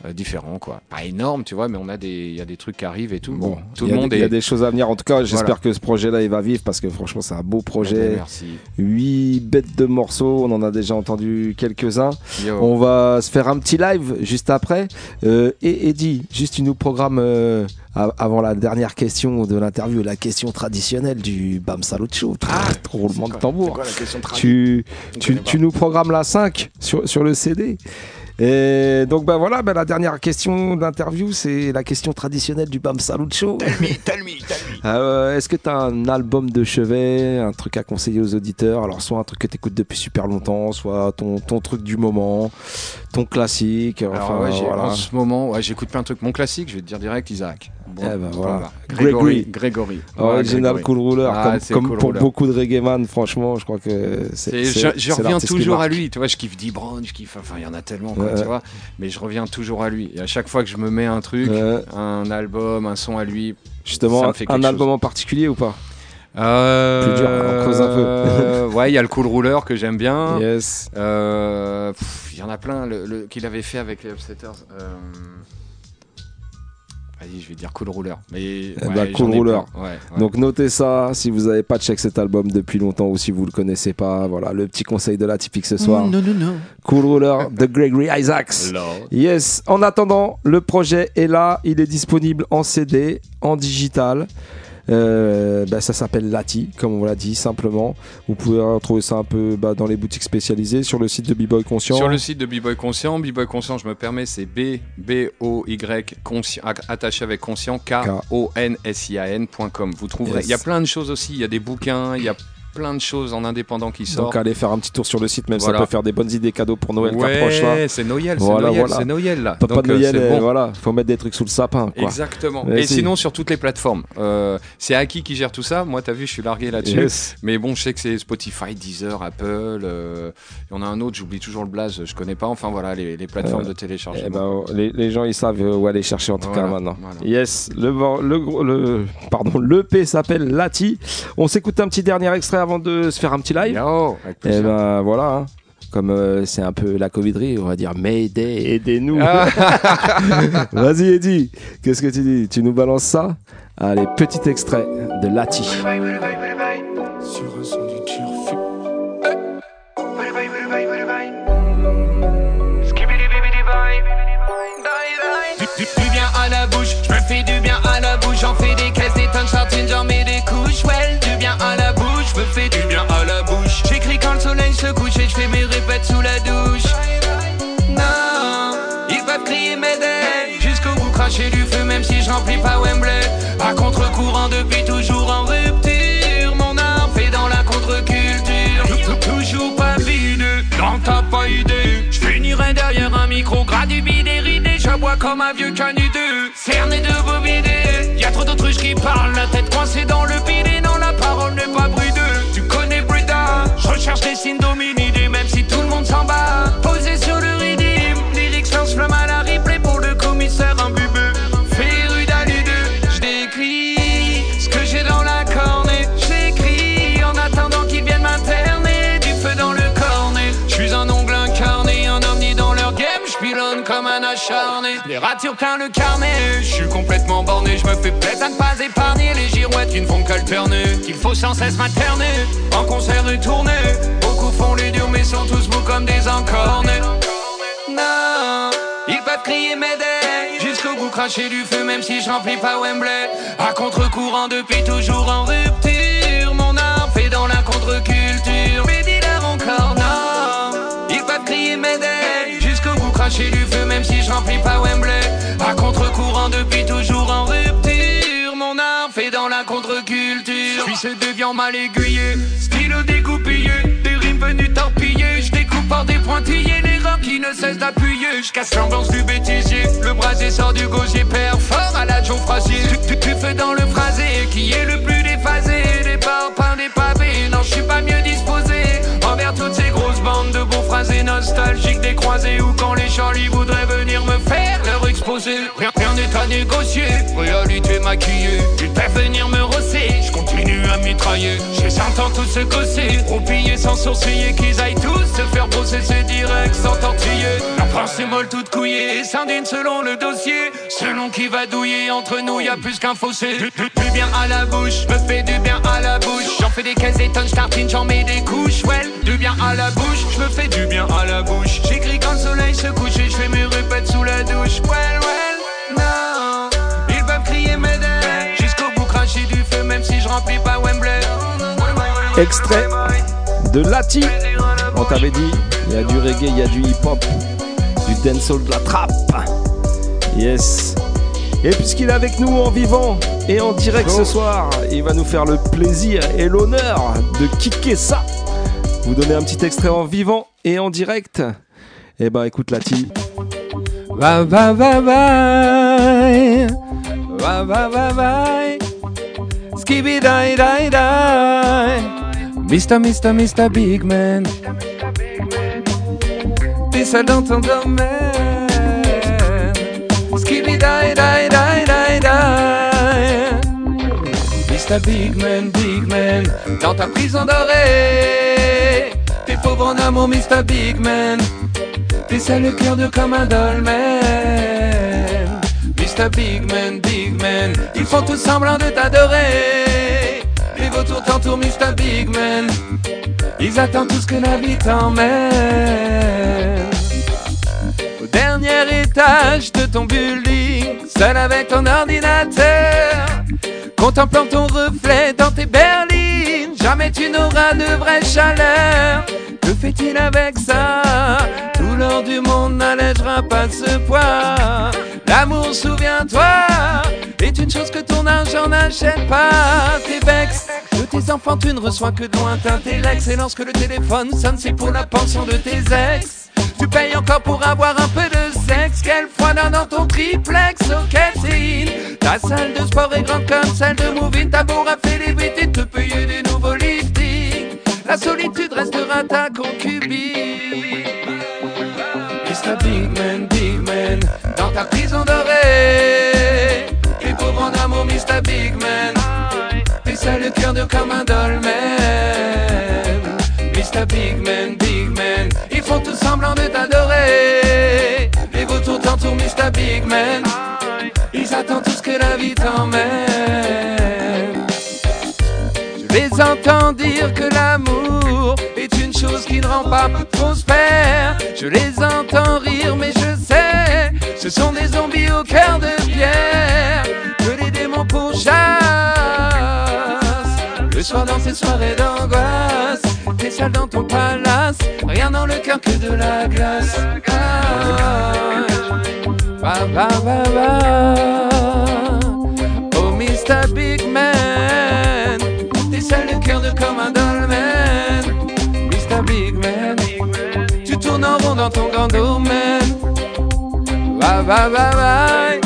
Euh, différents quoi pas énorme tu vois mais on a des il y a des trucs qui arrivent et tout bon, tout le monde Il y a des choses à venir. En tout cas, j'espère Voilà. que ce projet-là, il va vivre parce que franchement, c'est un beau Eh projet. merci. 8 bêtes de morceaux, on en a déjà entendu quelques-uns. On va se faire un petit live juste après. Euh, et Eddie, juste tu nous programmes euh, avant la dernière question de l'interview, la question traditionnelle du Bam Salut Show. Ah, roulement de tambour. quoi la Tu, tu, nous programmes la 5 sur, sur le CD. Et donc bah voilà, bah, la dernière question d'interview, c'est la question traditionnelle du Bam Salut Show. Euh, Est-ce que tu as un album de chevet, un truc à conseiller aux auditeurs? Alors, soit un truc que tu écoutes depuis super longtemps, soit ton, ton truc du moment, ton classique. Alors enfin, ouais, voilà. en ce moment, ouais, j'écoute plein de trucs. Mon classique, je vais te dire direct, Isaac. Bon, Eh ben voilà. bah. Grégory. Grégory. Original Grégory. Cool Ruler, Ah, comme, c'est comme Cool pour Ruler. beaucoup de reggae man, franchement, je crois que c'est. Je, je reviens toujours à lui, tu vois, je kiffe D-Brown, je kiffe, enfin il y en a tellement, quoi, Ouais. tu vois, mais je reviens toujours à lui. Et à chaque fois que je me mets un truc, Ouais. un album, un son à lui, Justement, ça un, me fait un quelque album en particulier ou pas? Euh, Plus dur, on creuse un peu. euh, ouais, il y a le Cool Ruler que j'aime bien. Yes. Euh, Il y en a plein, le, le- qu'il avait fait avec les Upsetters. Vas-y, je vais dire Cool Ruler. Mais Eh ouais, ben, Cool. Ouais, ouais. Donc notez ça si vous n'avez pas check cet album depuis longtemps ou si vous le connaissez pas. Voilà le petit conseil de la typique ce soir. non, non, non. Cool Ruler de Gregory Isaacs. Lord. Yes. En attendant, le projet est là. Il est disponible en CD, en digital. Euh, bah, ça s'appelle Lati, comme on l'a dit simplement. Vous pouvez retrouver ça un peu bah, dans les boutiques spécialisées, sur le site de B-Boy Conscient. Sur le site de B-Boy Conscient, B-Boy Conscient, je me permets, c'est B, B, O, Y, conscient, attaché avec conscient, K, O, N, S, I, A, N.com. Vous trouverez. Yes. Il y a plein de choses aussi. Il y a des bouquins, il y a plein de choses en indépendant qui sortent. Donc allez faire un petit tour sur le site, même Voilà. ça peut faire des bonnes idées cadeaux pour Noël qui Ouais, approche là. c'est Noël, c'est Noël, c'est Noël, là. Papa Donc, de euh, Noël, euh, bon. voilà, faut mettre des trucs sous le sapin. Quoi. Exactement. Mais Et si. sinon, sur toutes les plateformes. Euh, c'est Aki qui gère tout ça. Moi, t'as vu, je suis largué là-dessus. Yes. Mais bon, je sais que c'est Spotify, Deezer, Apple. euh, Il y en a un autre, j'oublie toujours le blaze, je connais pas. Enfin, voilà, les, les plateformes Euh, de téléchargement. Eh ben, les, les gens ils savent où aller chercher en tout Voilà, cas maintenant. voilà. Yes, le, le, le, pardon, l'EP s'appelle Lati. On s'écoute un petit dernier extrait avant de se faire un petit live. Yo, Et plaisir. ben voilà, hein. comme euh, c'est un peu la coviderie, on va dire Mayday, aidez-nous. Ah. Vas-y Eddie, qu'est-ce que tu dis? Tu nous balances ça? Allez, petit extrait de Lati. Si je remplis pas Wembley. À contre-courant depuis toujours en rupture, mon art fait dans la contre-culture. Tou- tou- Toujours pas vide, non t'as pas idée. Je finirai derrière un micro, gradé des ridés, j'aboie comme un vieux canideux. Cerné de bobidés, y a trop d'autruches qui parlent, la tête coincée dans le bidé, non la parole n'est pas brudeuse. Tu connais Brida, je recherche des signes d'hominidés, acharné. Les ratures plein le carnet, je suis complètement borné. Je me fais peut-être à ne pas épargner les girouettes qui ne font qu'alterner. Qu'il faut sans cesse materner, en concert et tournée. Beaucoup font les durs, mais sont tous beaux comme des encornés. Non, ils peuvent crier Mayday Jusqu'au bout cracher du feu même si je remplis pas Wembley À contre-courant depuis toujours en rupture Mon art fait dans la contre-culture Mais dis-leur encore non Ils peuvent crier bout cracher du feu même si je remplis pas Wembley. À contre-courant depuis toujours en rupture. Mon art fait dans la contre-culture. Je suis ce déviant mal aiguillé Stylo découpillé Des rimes venues torpiller. Je découpe par des pointillés Les rangs qui ne cessent d'appuyer. Je casse l'ambiance du bêtisier. Le brasier sort du gausier Père fort à la Joe Frasier Tu, tu, tu fais dans le phrasé Qui est le plus déphasé. Des parpaings, des pavés. Non je suis pas mieux nostalgiques des croisés Ou quand les Charlie voudraient venir me faire Rien rien n'est à négocier. Réalité maquillée. Ils peuvent venir me rosser. Je continue à mitrailler. J'ai 100 ans tous se gosser Roupiller sans sourciller. Qu'ils aillent tous se faire C'est direct sans tortiller. La pensée molle toute couillée. S'indigne selon le dossier. Selon qui va douiller. Entre nous y a plus qu'un fossé. Du, bien à la bouche. Me fais du bien à la bouche. J'en fais des caisses, des tonnes, j'tartine, j'en mets des couches. Well, du bien à la bouche. Je me fais du bien à la bouche. J'écris quand le soleil se couche. Et je fais mes répètes sous la douche Well, well, non Ils peuvent crier Mayday Jusqu'au bout cracher du feu Même si je remplis pas Wembley Extrait de Lati. On t'avait dit, il y a du reggae, il y a du hip-hop, du dancehall, de la trappe. Yes. Et puisqu'il est avec nous en vivant et en direct ce soir, il va nous faire le plaisir et l'honneur de kicker ça. Vous donner un petit extrait en vivant et en direct. Eh ben écoute Lati. Bye bye bye bye. Bye bye bye bye. Skibby die die die. Mr. Mr. Mr. Big Man. T'es seul dans ton domaine. Skibby die die die die die. Mr. Big Man, Big Man. Dans ta prison dorée. T'es pauvre en amour, Mr. Big Man. Seul le cœur de comme un dolmen. Mr. Big Man, Big Man. Ils font tous semblant de t'adorer. Les vautours t'entourent, Mr. Big Man. Ils attendent tout ce que la vie t'emmène. Au dernier étage de ton building, seul avec ton ordinateur, contemplant ton reflet dans tes berlines, jamais tu n'auras de vraie chaleur. Fait-il avec ça Tout l'or du monde n'allègera pas ce poids. L'amour, souviens-toi, est une chose que ton argent n'achète pas. Tes vex de tes enfants, tu ne reçois que de lointains tes lex. Et lorsque le téléphone sonne, c'est pour la pension de tes ex. Tu payes encore pour avoir un peu de sexe. Quelle fois dans ton triplex au caféine. Ta salle de sport est grande comme celle de Moving. Ta bourre a fait les vite et te payer des nouveaux liftings. La solitude restera ta concubine. Mr. Big Man, Big Man, dans ta prison dorée. Les pauvres en amour, Mr. Big Man. T'es seul le cœur dur comme un dolmen. Mr. Big Man, Big Man, ils font tout semblant de t'adorer. Les vautours t'entourent, Mr. Big Man. Ils attendent tout ce que la vie t'emmène. Entends dire que l'amour est une chose qui ne rend pas prospère. Je les entends rire, mais je sais, ce sont des zombies au cœur de pierre que les démons pourchassent. Le soir dans ces soirées d'angoisse, t'es seul dans ton palace, rien dans le cœur que de la glace. Ah, ba, ba, ba, ba. Oh Mr. Big Man, seul le cœur de comme un dolmen. Mr. Big Man, tu tournes en rond dans ton grand domaine. Bye bye bye bye.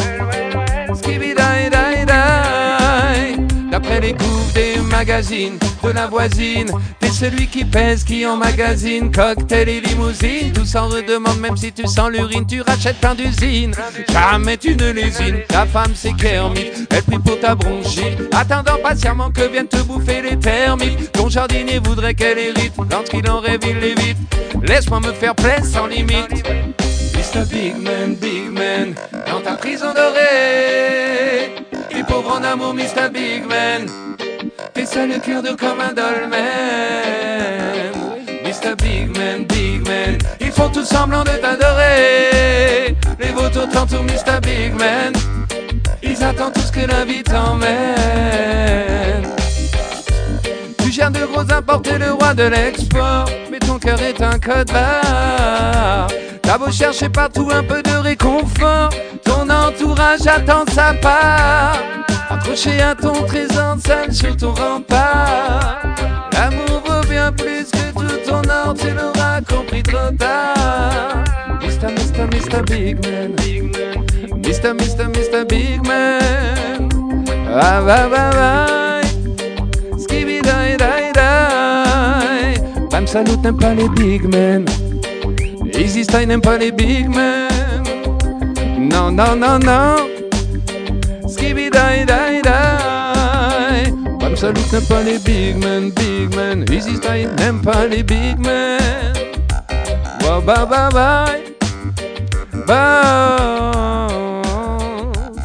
Skibidi die die. D'après les coups des magazines de la voisine, t'es celui qui pèse, qui emmagasine cocktail et limousine. Tout s'en redemande, même si tu sens l'urine, tu rachètes plein d'usines. Jamais tu ne lésines. Ta femme c'est Kermit, elle prie pour ta bronchite, attendant patiemment que viennent te bouffer les termites. Ton jardinier voudrait qu'elle hérite, lorsqu'il en rêve, il l'évite. Laisse-moi me faire plaisir sans limite. Mr. Big Man, Big Man, dans ta prison dorée. Les pauvres en amour, Mr. Big Man. T'es seul le cœur dur comme un dolmen. Mr. Big Man, Big Man, ils font tout semblant de t'adorer. Les vautours t'entourent, Mr. Big Man. Ils attendent tout ce que la vie t'emmène. Tu gères de gros importés, le roi de l'export. Mais ton cœur est un code barre. T'as beau chercher partout un peu de réconfort. Ton entourage attend sa part. Accroché à ton trésor, seul sur ton rempart. L'amour vaut bien plus que tout ton or, tu l'auras compris trop tard. Mr. Mr. Mr. Big Man. Mr. Mr. Mr. Big Man. Ah, bye, bye, bye. Skibidi die die. Bam Salut n'aime pas les big men. Easy Style n'aime pas les big men. Non, non, non, non. Skibidi die die. Bam Salut n'aime pas les big men, big men. Easy Style n'aime pas les big men. Wow, bye, bye, bye. Bah,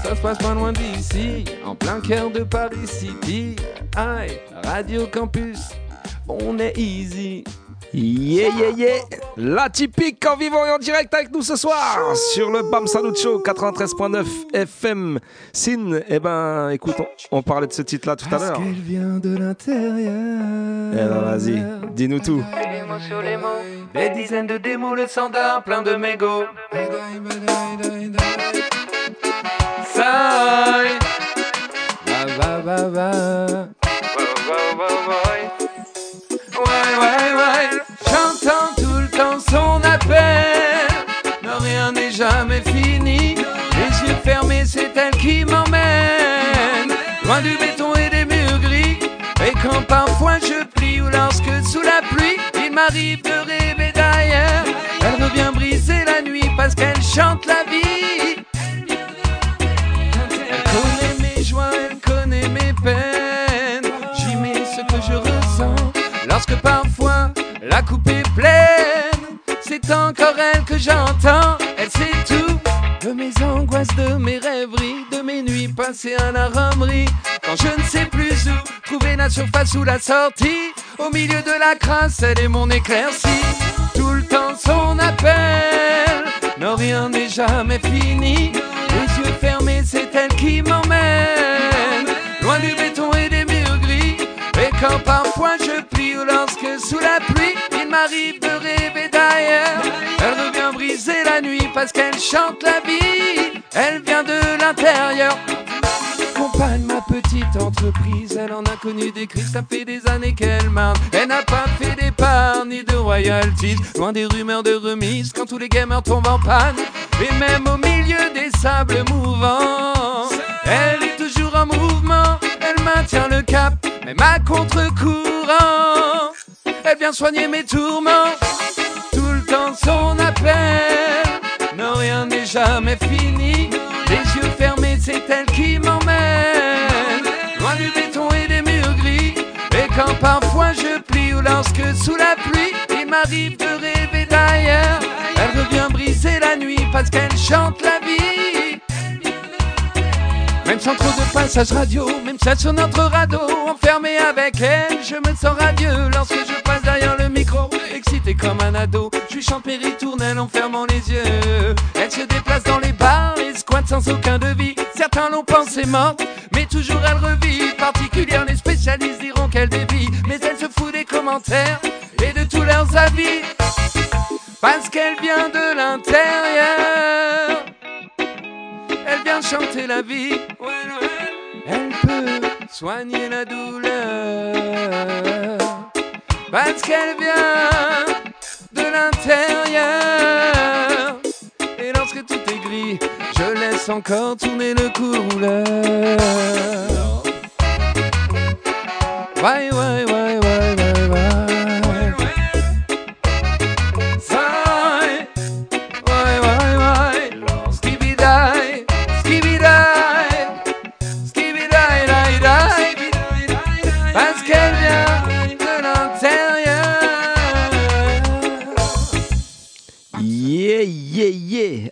ça se passe pas loin d'ici, en plein cœur de Paris City. Aïe, Radio Campus, on est easy. Yeah, yeah, yeah. La typique en vivant et en direct avec nous ce soir sur le Bam Salut Show 93.9 FM. Sin, eh ben, écoute, on, on parlait de ce titre-là tout à Parce l'heure. qu'elle vient de l'intérieur. Eh ben, vas-y, dis-nous tout. Les mots sur les mots, des dizaines de démos, le standard plein de mégots. Ça, va, va, va, va. Ouais. J'entends tout le temps son appel. Non, rien n'est jamais fini. Les yeux fermés, c'est elle qui m'emmène. Loin du béton et des murs gris. Et quand parfois je plie ou lorsque sous la pluie, il m'arrive de rêver d'ailleurs. Elle revient briser la nuit parce qu'elle chante la vie. Elle connaît mes joies, elle connaît mes peines. Lorsque parfois la coupe est pleine. C'est encore elle que j'entends, elle sait tout de mes angoisses, de mes rêveries, passer à la romerie. Quand je ne sais plus où trouver la surface ou la sortie, au milieu de la crasse, elle est mon éclaircie. Tout le temps son appel, non rien n'est jamais fini. Les yeux fermés, c'est elle qui m'emmène, loin du béton et des murs gris. Et quand parfois je ou lorsque sous la pluie, il m'arrive de rêver d'ailleurs. Elle revient briser la nuit parce qu'elle chante la vie. Elle vient de l'intérieur. Compagne ma petite entreprise, elle en a connu des crises, ça fait des années qu'elle marne. Elle n'a pas fait d'épargne ni de royalties, loin des rumeurs de remise quand tous les gamers tombent en panne. Et même au milieu des sables mouvants, même à contre-courant. Elle vient soigner mes tourments, tout le temps son appel. Non, rien n'est jamais fini. Les yeux fermés, c'est elle qui m'emmène. Loin du béton et des murs gris. Et quand parfois je plie ou lorsque sous la pluie, il m'arrive de rêver d'ailleurs. Elle revient briser la nuit parce qu'elle chante la vie. Même sans trop de passage radio, même ça sur notre radeau, enfermé avec elle, je me sens radieux lorsque je passe derrière le micro, excité comme un ado. Je lui chante mes ritournelles en fermant les yeux. Elle se déplace dans les bars, les squats sans aucun devis. Certains l'ont pensée morte, mais toujours elle revit. Particulière, les spécialistes diront qu'elle dévie, mais elle se fout des commentaires et de tous leurs avis. Parce qu'elle vient de l'intérieur. Chanter la vie. Elle peut soigner la douleur. Parce qu'elle vient de l'intérieur. Et lorsque tout est gris, je laisse encore tourner le couleur. Ouais, ouais, ouais, ouais.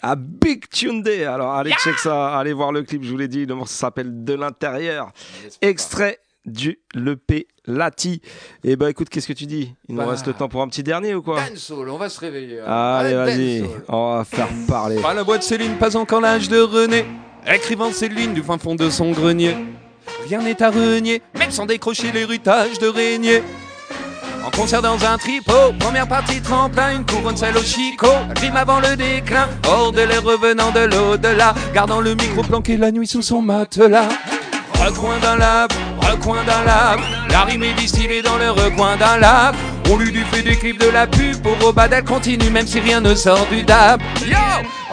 À Big Tune Day. Alors allez check ça, allez voir le clip, je vous l'ai dit, le morceau s'appelle De l'intérieur. Extrait du l'EP Lati. Et bah écoute, qu'est-ce que tu dis? Il nous Bah. reste le temps pour un petit dernier ou quoi? Dancehall, on va se réveiller. hein. Allez, Ouais, vas-y, on va faire parler. Pas la voix de Céline, pas encore l'âge de René. Écrivant ses lignes du fin fond de son grenier. Rien n'est à renier, même sans décrocher l'héritage de régner. En concert dans un tripot, première partie tremplin, une couronne celle au chicot. Rime avant le déclin, hors de l'air revenant de l'au-delà. Gardant le micro planqué la nuit sous son matelas. Recoin d'un lab, recoin d'un lab. La rime est distillée dans le recoin d'un lab. On lui du fait des clips de la pub pour Robad, elle continue même si rien ne sort du dab. Yo!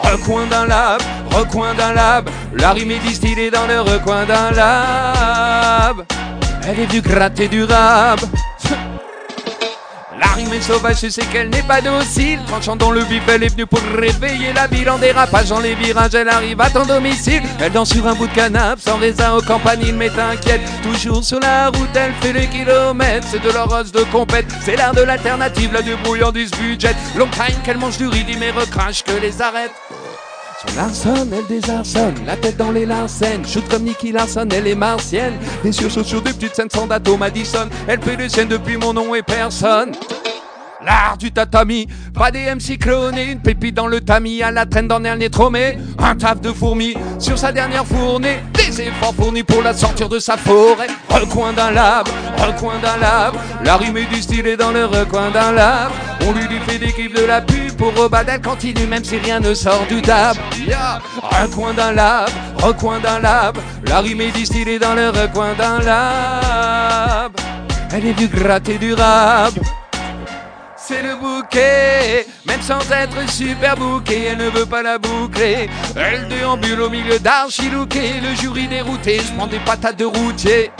Recoin d'un lab, recoin d'un lab. La rime est distillée dans le recoin d'un lab. Elle est du gratter du rab. La rime est sauvage, je sais qu'elle n'est pas docile. Tranchant dans le vif, elle est venue pour réveiller la ville en dérapage. Dans les virages, elle arrive à ton domicile. Elle danse sur un bout de canapé, sans raisin aux campagnes, mais t'inquiète. Toujours sur la route, elle fait les kilomètres. C'est de l'horreur de compète, c'est l'art de l'alternative, la débrouillardise budget. Long time qu'elle mange du riz, mais recrache que les arrête. Son Larson, elle désarçonne, la tête dans les larcènes. Shoot comme Nicky Larson, elle est martienne. Les sursauts sur des petites scènes sans Madison. Elle fait des scènes depuis mon nom et personne. L'art du tatami, pas des MC clonés, une pépite dans le tamis, à la traîne dans nez tromé, un taf de fourmi sur sa dernière fournée, des efforts fournis pour la sortir de sa forêt, recoin d'un lab, recoin d'un lab, la rime est dans le recoin d'un lab, on lui lui fait des clips de la pub pour Robad, elle continue même si rien ne sort du dab, yeah. recoin d'un lab, recoin d'un lab, la rime est distillée dans le recoin d'un lab, elle est du gratter du rap. C'est le bouquet, même sans être super bouquet, elle ne veut pas la boucler. Elle déambule au milieu d'archilouquet, le jury dérouté, je prends des patates de routier.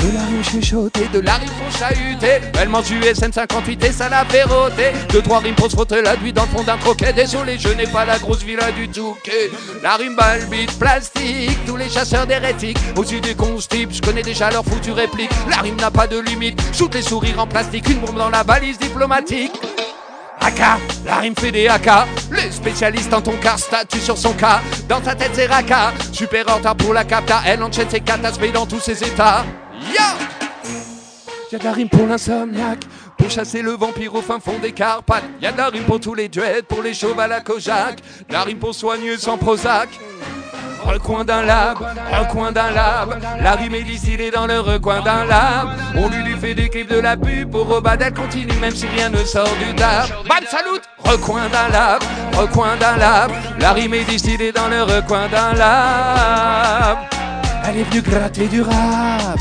De la rime chuchotée, de la rime pour chahuter. Elle mange du SN58 et ça l'a fait rôter. Deux, trois rimes pour se frotter la nuit dans le fond d'un troquet. Désolé, je n'ai pas la grosse villa du Touquet. La rime balbite, plastique, tous les chasseurs d'hérétiques. Aussi des constipes, je connais déjà leur foutu réplique. La rime n'a pas de limite, shoot les sourires en plastique, une bombe dans la valise diplomatique. Aka, la rime fait des haka. Les spécialistes en ton car statue sur son cas. Dans ta tête, c'est raka. Super en pour la capta. Elle enchaîne ses catastrophes dans tous ses états. Y'a de la rime pour l'insomniaque, pour chasser le vampire au fin fond des Carpates. Y'a de la rime pour tous les duets, pour les chauves à la Kojak. De la rime pour soigner sans Prozac. Recoin d'un lab, recoin d'un lab. La rime est distillée dans le recoin d'un lab. On lui, fait des clips de la pub pour Obad, continue même si rien ne sort du dab. Bam salut Recoin d'un lab, recoin d'un lab. La rime est distillée dans le recoin d'un lab. Elle est venue gratter du rap.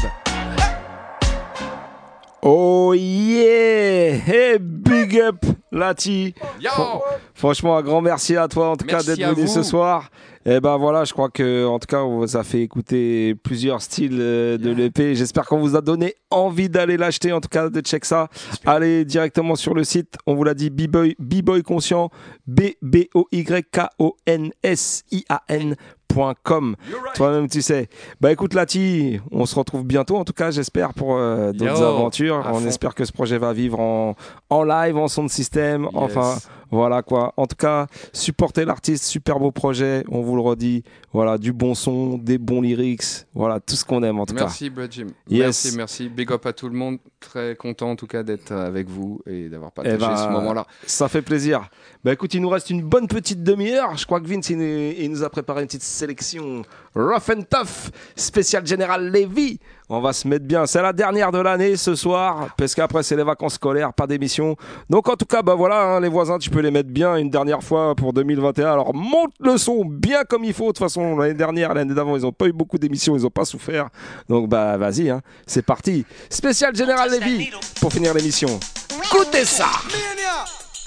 Oh yeah Hey, big up Lati Fran- Franchement, un grand merci à toi en tout Merci cas d'être venu vous. ce soir. Et ben voilà, je crois que en tout cas on vous a fait écouter plusieurs styles euh, de l'EP. J'espère qu'on vous a donné envie d'aller l'acheter, en tout cas de check ça. Allez directement sur le site, on vous l'a dit, B-Boy, B-Boy Conscient, B-B-O-Y-K-O-N-S-I-A-N. Toi-même, tu sais. Bah écoute, Lati, on se retrouve bientôt, en tout cas, j'espère, pour euh, d'autres aventures. On fond. espère que ce projet va vivre en, en live, en son de système. Enfin, voilà quoi. En tout cas, supportez l'artiste, super beau projet. On vous le redit. Voilà, du bon son, des bons lyrics. Voilà, tout ce qu'on aime en tout Merci, cas. Brad Jim. Yes. Merci, merci. Big up à tout le monde. Très content en tout cas d'être avec vous et d'avoir Eh partagé ben, ce moment-là. Ça fait plaisir. Bah écoute, il nous reste une bonne petite demi-heure. Je crois que Vince, il, il nous a préparé une petite sélection rough and tough, spécial Général Levy. On va se mettre bien. C'est la dernière de l'année ce soir, parce qu'après c'est les vacances scolaires, pas d'émission. Donc en tout cas, bah voilà, hein, les voisins, tu peux les mettre bien une dernière fois pour 2021. Alors monte le son bien comme il faut. De toute façon, l'année dernière, l'année d'avant, ils ont pas eu beaucoup d'émissions, ils ont pas souffert. Donc bah vas-y, hein, c'est parti. Spécial Général Levy pour finir l'émission. Écoutez ça.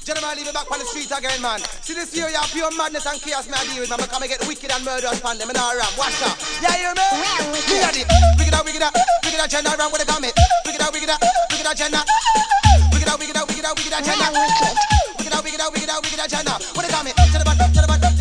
Gentlemen, leave it back on the street again, man. See this you have pure madness and chaos, man. I deal with, man. Come and get wicked and murderous on them, and I rap. Watch out. Yeah, you hear me? Me a the wicked out, wicked out, wicked out, gender, run with the comment. Wicked out, wicked out, wicked out, gender. Wicked out, wicked out, wicked out, wicked out, gender. Wicked out, wicked out, wicked out, wicked out, gender. What the comment? To the back, to the back,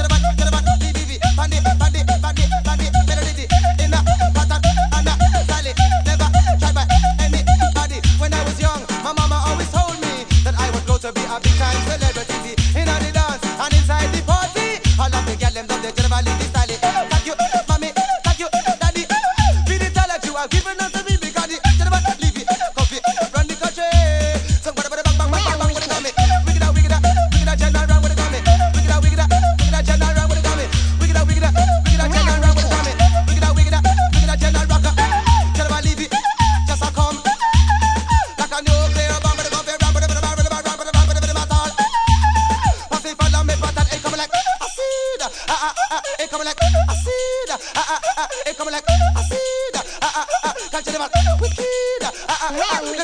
party, all of the girls them love the general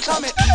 ah,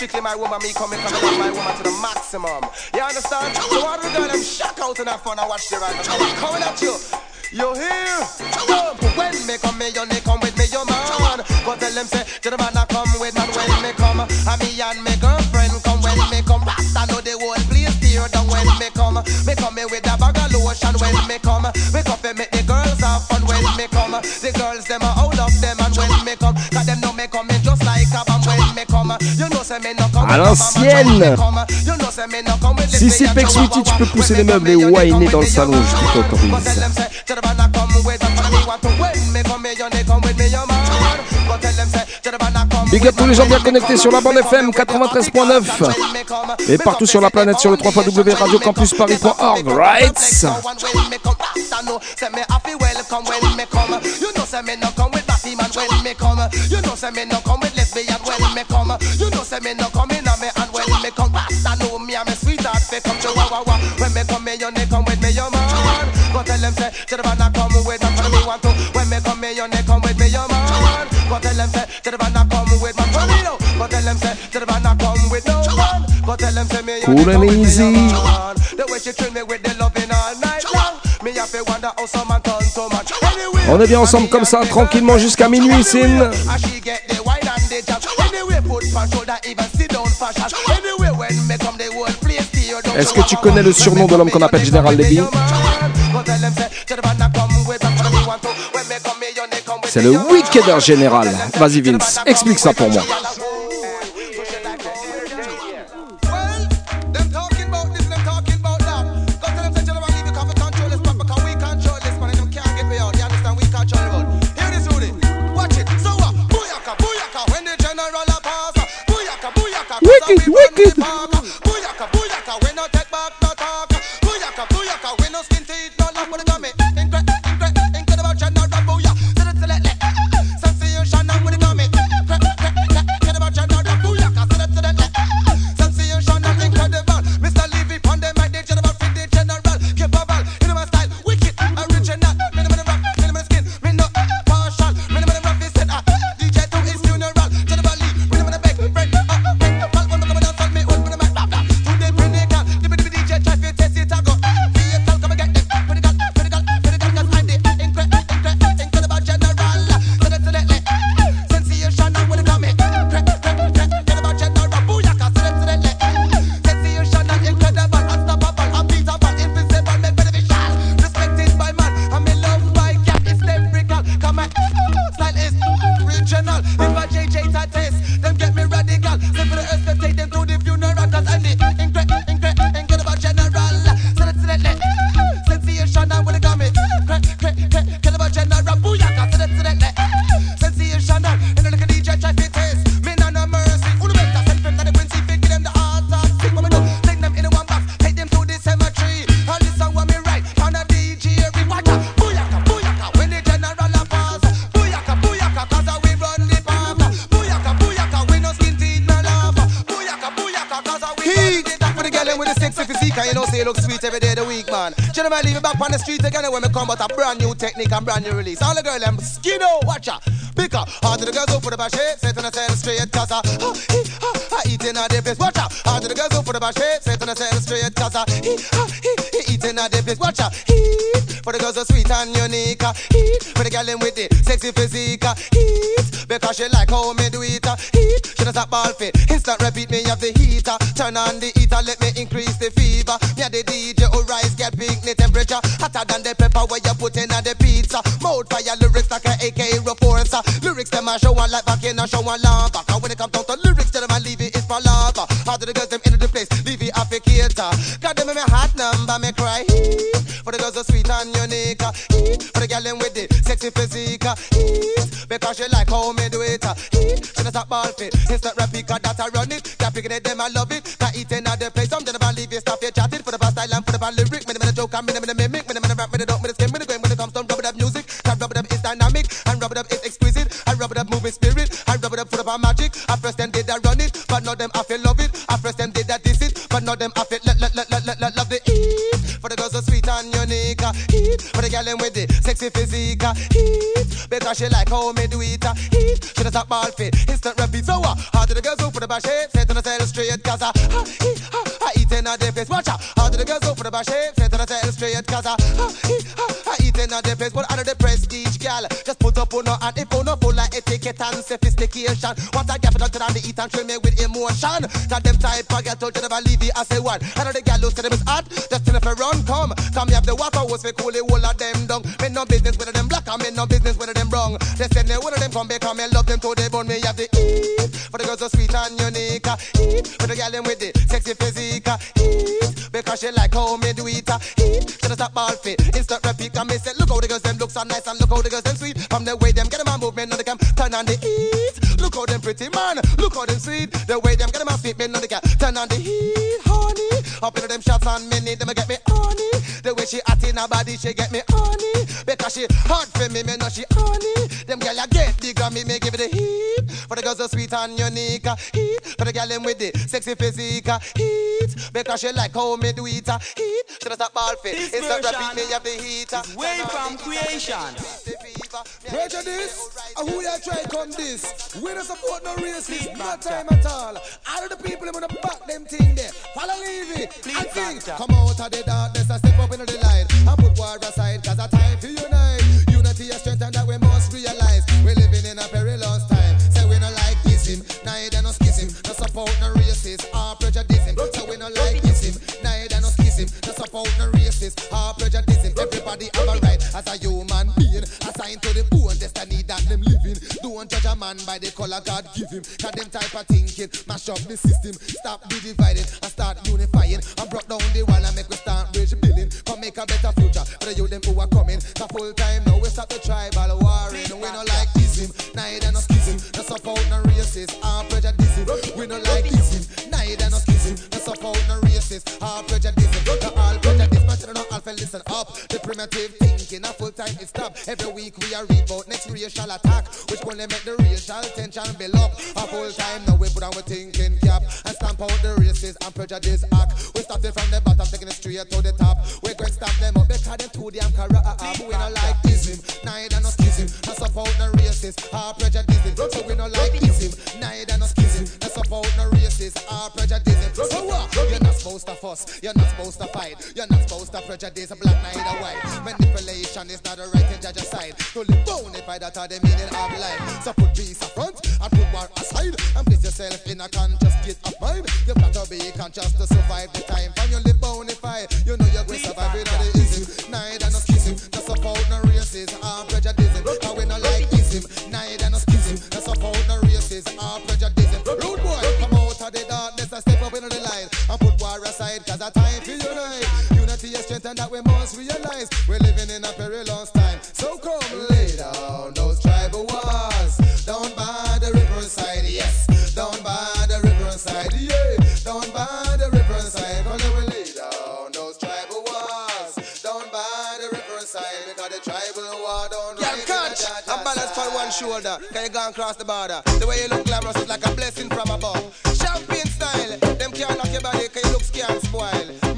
strictly my woman, me coming, coming up my woman to the maximum. You understand? So the girl, them shock out in that fun, I watch the right now. Coming at you. You hear? Jump when me come, me you come with me, your man. Go tell them say, gentleman, À l'ancienne Si c'est Sweetie, tu peux pousser les meubles et whiner dans le salon, je t'autorise. Big up tous les gens bien connectés sur la bande FM 93.9 et partout sur la planète sur le 3 radiocampusparis.org, right? You know, say me no come with lesbian when me come. You know, say me no come in a me and when me come. Basta know me and me sweetheart fi come chihuahua. When me come, me you come with me, your man. Go tell them say, to the man I come with and me want to. When me come, me you come with me, your man. Go tell them say, to the man I come with my tornado. Go tell them say, to the man I come with no man. Go tell them say, me you Cool and easy. The way she treat me with On est bien ensemble comme ça, tranquillement jusqu'à minuit, Sin. Est-ce que tu connais le surnom de l'homme qu'on appelle Général with C'est le Wickeder Général. Vas-y Vince, explique ça pour moi. Leave it back on the street again when me come, but a brand new technique and brand new release. All the girl them skin out, watch out. Picker, hard to the girls go for the bash shape, set on the cell straight, cause I, ah, he, ah, ah, eating at watch out. Hard to the girls go for the bash shape, set on the cell straight, cause I, he, ah, he, he eating at the place, watch out. For the girls so sweet and unique, ah, he, for the girl them with the sexy physique, ah, he, because she like how me do it, ah, he, she does that ball fit, instant repeat me have the heater, turn on the heater, let me increase the fever, me the DJ who rise, get big, temperature, hotter than the pepper where you put in at the pizza, mouth fire lyrics like a AK reporter, lyrics them a show one like back in a show one lava, cause when it comes down to lyrics, tell them I leave it, it is for lava, how do the girls them into the place, leave it applicator, got them in my hot number, me cry, for the girls so sweet and unique, for the girl them with the sexy physique, because she like how me do it, she does that ball fit, instant replica that I run it, that picking it, them I love it, that eating at the place, some them never leave it, stop your chatting, for the past style and for the bad lyric, me the joke, and me the mimic, sexy physique, Heat, eat, because she like how me do it, uh, eat, she does that ball fit, instant repeat, so uh, how do the girls go for the bash shape, set on the tail straight, cause uh, uh, eat, uh, uh, eating at the place, watch out, how do the girls go for the bash shape, set on the tail straight, cause uh, uh, eat, uh, uh, eating at the place, but under the prestige, gal, just put up on her and if on her full like etiquette and sophistication, what I get for to the eat and train me with emotion, that them type of girl told you never leave it, I say one, and the gal who say them is hot, just tell a run come, come me have the water hose for cool the whole of them down, me no business with them black and me no business with them wrong, they send me one of them come back and me love them till they burn me have the eat, for the girls so sweet and unique. Ah, heat for the girl them with the sexy physique. Ah, heat because she like how me do it. Heat ah, to the top ball fit. Instant repeat and me say look how the girls them look so nice and look how the girls them sweet. From the way them get them a movement on the cam, turn on the heat. Look how them pretty man, look how them sweet. The way them get them a fit me on the cam, turn on the heat, honey. Up into them shots and me need them a get me she hot in her body, she get me honey. Because she hot for me, me know she honey. Them girl a get the grammy, me give it the. For the girls so sweet and unique. Ah, heat. For the girl them with the sexy physique. Ah, heat. Because she like how me do it. Heat. She does that ball fit. This It's not version repeat me of the heat. Ah. is way from creation. Prejudice, uh, who ya try come this? We don't support no racism, no time at all. All of the people in the back them thing there. Follow Levy, I think. Come out of the darkness and step up into the light. And put war aside, cause a have a right as a human being. Assigned to the bone destiny that them living. Don't judge a man by the color God give him. Cause them type of thinking mash up the system. Stop be divided and start unifying. And broke down the wall and make we start bridge building. Come make a better future for the youth them who are coming. The full time now we stop the tribal primitive thinking, a full time stop. Every week we are about next racial attack, which gonna make the racial tension build up. A full time now we put on we thinking cap and stamp out the racist and prejudice act. We start it from the bottom, taking it straight to the top. We gonna stamp them up because them too damn corrupt. We no like ism, neither no schism. No support no racist or prejudice. So we no like ism, neither no schism. No support no racist or prejudice. So what? You're not supposed to fuss, you're not supposed to fight, you're not supposed to prejudice black neither white. Manipulation is not the right to judge a side. To live bonify that are the meaning of life. So put peace up front and put war aside and place yourself in a conscious state of mind. You've got to be conscious to survive the time. From you live bonify, you know you're going to survive without the ism. Neither no schism, no support no racism or prejudice. And we no like ism, neither no schism, no support no racism or prejudice. Rude boy, come out of the darkness and step up into the light and put war aside, cause a time to and that we must realize. We're living in a perilous time. So come lay down those tribal wars. Down by the riverside, yes. Down by the riverside, yeah. Down by the riverside, cause we lay down those tribal wars. Down by the riverside, because the tribal war don't Yeah, catch and balance on one shoulder. Can you go and cross the border? The way you look glamorous is like a blessing from above. Champagne style, them can't knock your body, cause you look scared and spoil.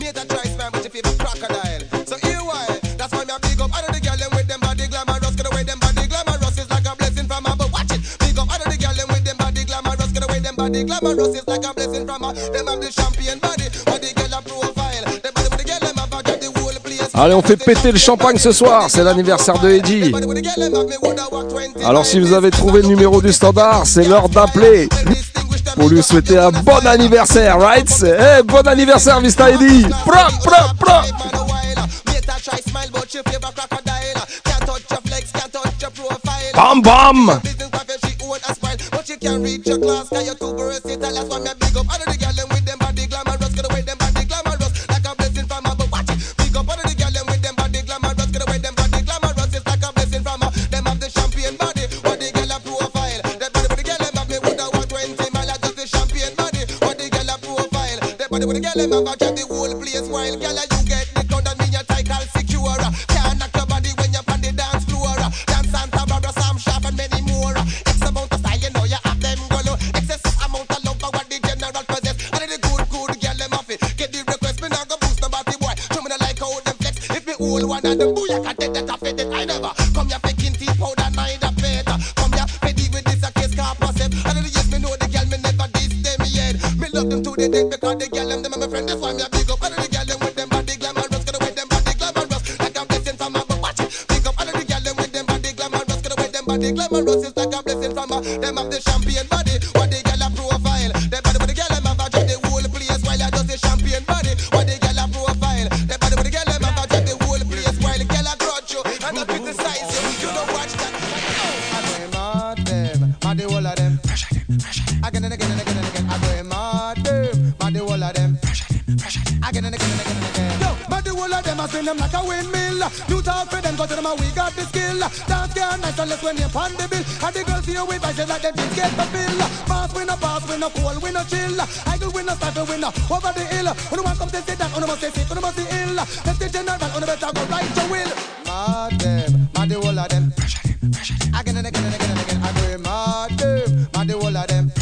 Them body glamorous is like a blessing from above. Them have the champagne body, body girl a profile. The body with the girl them have a the whole place. Allez, on fait péter le champagne ce soir, c'est l'anniversaire de Eddie. Alors si vous avez trouvé le numéro du standard, c'est l'heure d'appeler pour lui souhaiter un bon anniversaire, right? Eh, bon anniversaire, Mr. Eddie pra, pra try smile, can't reach your class, cause you're too versatile. That's why me go win no stifle, we no over the hill. When you want to sit down, on must stay sick, on must be ill. Let the general, on better go right to will. Mad them, mad the whole of them. Again and again and again and again. I go mad them, mad the whole of them.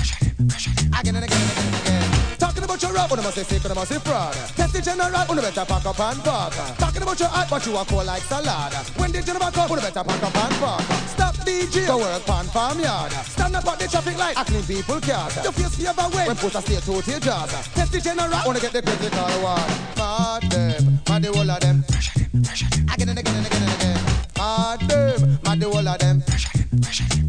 Again and again and again and again. Talking about your rap, on must say sick, on must say fraud. The general, on better pack up and park. Talking about your art, but you are cool like salad. When the general come, on better pack up and park. Stop DJ, go work pan farm yard. Stand up at the traffic light, clean people cars. Your face favor way, when put a stay to your jaws. Test the general, wanna get the critical one. Mad them, mad the whole of them. Pressure them, pressure them. Again and again and again and again. Mad them, mad the whole of them.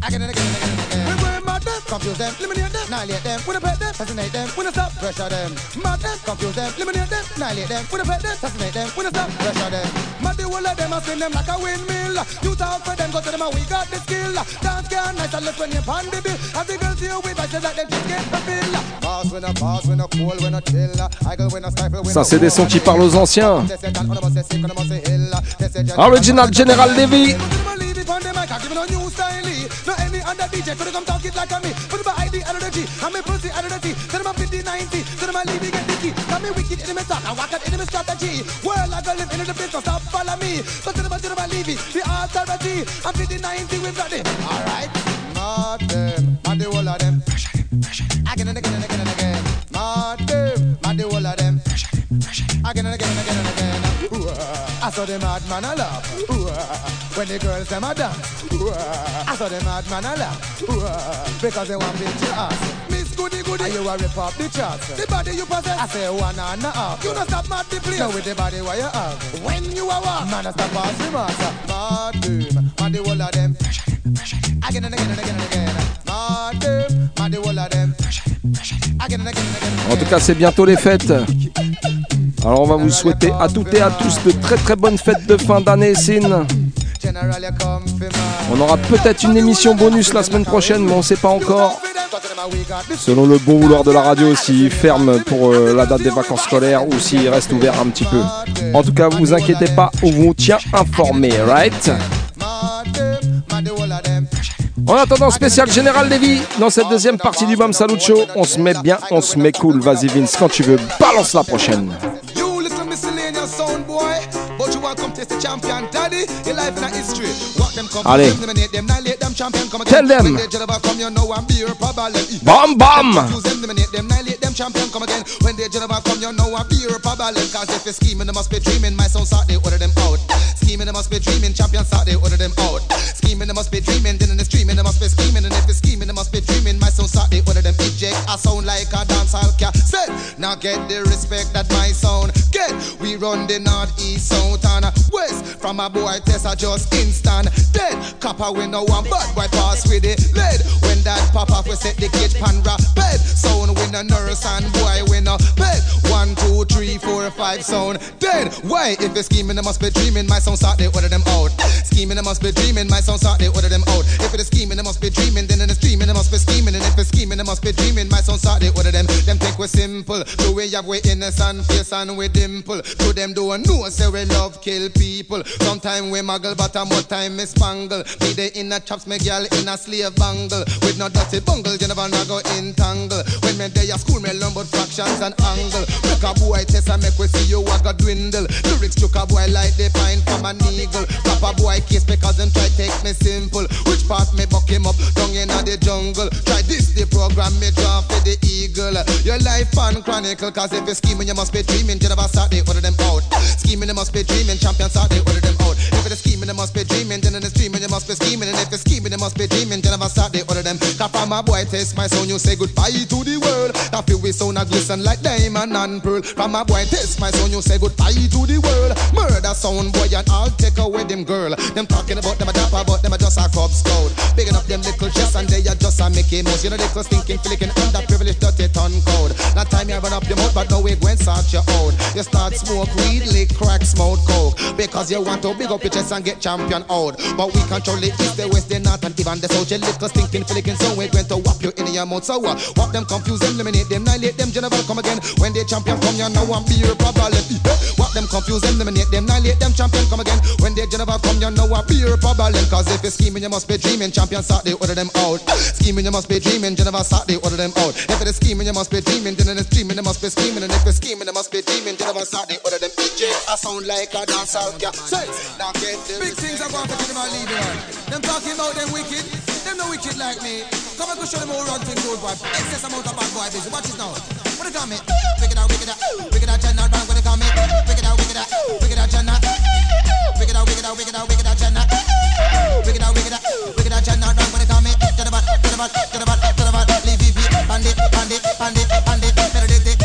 Again and again and again and again. We will mad them, confuse them, eliminate them, annihilate them. We pet them, assassinate them. We pressure them. Mad them, confuse them, eliminate them, annihilate them. We pet them, assassinate them. We stop, pressure them. Mad the whole of them, I spin them like a windmill. You talk for them, go to them, and we got the skill. Dance can nice and left when you pan the bill. As the girls here with us, like them just get the bill. Pass when I pass, when I cool, when I chill. I go when I stifle, when Ça, c'est des sons qui parlent aux anciens. Original General Levy. It on the mic, I give it a new style. No any other DJ could come talk it like a me. Put my ID out of the G, I'm a pussy out of the T. Tell them I'm 50, 90, tell them I leave get the. Tell me wicked enemy talk, I walk out enemy strategy. World I go live in the so stop follow me. So them I tell them I leave the authority. I'm 50, 90, we've got it. Alright. Mad them, mad the whole of them. Again and again and again and again. Mad them, mad the whole of them. Again and again and again and again. I saw the madman a laugh. When the girls them a dance. I saw the madman a laugh. Because they want big to ass. Miss Goody Goody, and you a rip up the charts? The body you possess, I say one and a half. You not stop mad the place. Now with the body where you have. When you a walk, man a stop pass the master. Mad them, mad the whole of them. Again and again and again and again. Mad them, mad the whole of them. Again and again and again. En tout cas, c'est bientôt les fêtes. Alors, on va vous souhaiter à toutes et à tous de très très bonnes fêtes de fin d'année, Sin. On aura peut-être une émission bonus la semaine prochaine, mais on ne sait pas encore. Selon le bon vouloir de la radio, s'il ferme pour euh, la date des vacances scolaires ou s'il reste ouvert un petit peu. En tout cas, vous inquiétez pas, on vous tient informé, right? En attendant, spécial Général Lévy, dans cette deuxième partie du Bam Salut Show, on se met bien, on se met cool. Vas-y Vince, quand tu veux, balance la prochaine. Come test the champion daddy. Your life in a history. What them come Allez. them, eliminate them, annihilate them, champion come Tell them. When they jabber come, you know I'm beer problem. Bam, bam. Use them, eliminate them, annihilate them, champion come again. When they jabber come, you know I'm beer problem. Cause if you're scheming, they must be dreaming. My son start they order them out. Scheming, they must be dreaming. Champion start they order them out. Scheming, they must be dreaming. Then in the streaming, they must be scheming. And if you're scheming, they must be dreaming. My son start they order them eject. I sound like a dancehall cat. Now get the respect that my sound. We run the north, east, south, and west. From a boy test, I just instant dead. Copper we no one but boy pass with it lead. When that pop off, we set the gauge pan bed. Sound we no nurse and boy we no bed. Three, four, five, sound dead. Why? If you're scheming, they must be dreaming. My sound start they order them out. Scheming, they must be dreaming. My sound start they order them out. If it's scheming, they must be dreaming. Then in the streaming, they must be scheming. And if it's scheming, they must be dreaming. My sound start they order them. Them think we're simple. Do we have we innocent face and we dimple? To them do a know say we love kill people. Sometime we muggle, but a more time me spangle. Me the inner chops, me girl in a slave bangle. With no dirty bungle, you never know go entangle. When me day a school, me learn about fractions and angle. Make a boy test and make we see you a go dwindle. Lyrics took a boy like the pine from an eagle. Drop a boy case because them try take me simple. Which part me buck him up down in the jungle? Try this the program me draw for the eagle. Your life on chronicle, cause if you're scheming, you must be dreaming. You start, they order them out. Scheming, you must be dreaming. Champion start, they order them out. If it's scheming, you must be dreaming. Then in the streaming, you must be scheming. And if you're scheming, you must be dreaming. You never start, they order them. Cause from my boy test my sound, you say goodbye to the world. That feel we sound a glisten like diamond and pearl. From my boy test my sound, you say goodbye to the world. Murder sound boy and I'll take away them girl. Them talking about them a dapper, but them a just a cub scout. Bigging up them little chests and they are just a Mickey Mouse. You know they cause thinking, flicking underprivileged, dirty ton code. That time you run up your mouth, but no way when sort you out. You start smoke weed, lick, crack, smoke coke. Because you want to big up your chest and get champion out. But we control it, if they waste they not and even the south. Your little stinking flicking, so we're going to whop you in your mouth. So uh, whop them, confuse them, eliminate them, annihilate them, general come again. When they champion come, you know I'm be your problem. Eh, whop them, confuse them, eliminate them, annihilate them, champion come again. When they general come, you know I'm be your problem. Cause if you're scheming, you must be dreaming. Champion start they order them out. Eh, scheming, you must be dreaming. General start they order them out. If it's scheming, you must be dreaming. Then it's dreaming, you must be scheming. And if it's scheming, you must be dreaming. General start they order them. DJ, I sound like a dancer. Yeah, say, Big things are going to them are leaving on. Them talking about them wicked, them no wicked like me. Come and go show them all wrong things, old boy. Excess amount of bad boy business. Watch this now. What they call me? Wicked out, wicked out, wicked out, general. Brown, what they call me? Wicked out, wicked out, wicked out, general. Wicked out, wicked out, wicked out, wicked out, general. Wicked out, wicked out, wicked out, general. Brown, what they call me? To the bad, to the bad, to the bad, to the bad. Leave, leave, leave. Bandit, bandit, bandit, bandit. Better dig, it.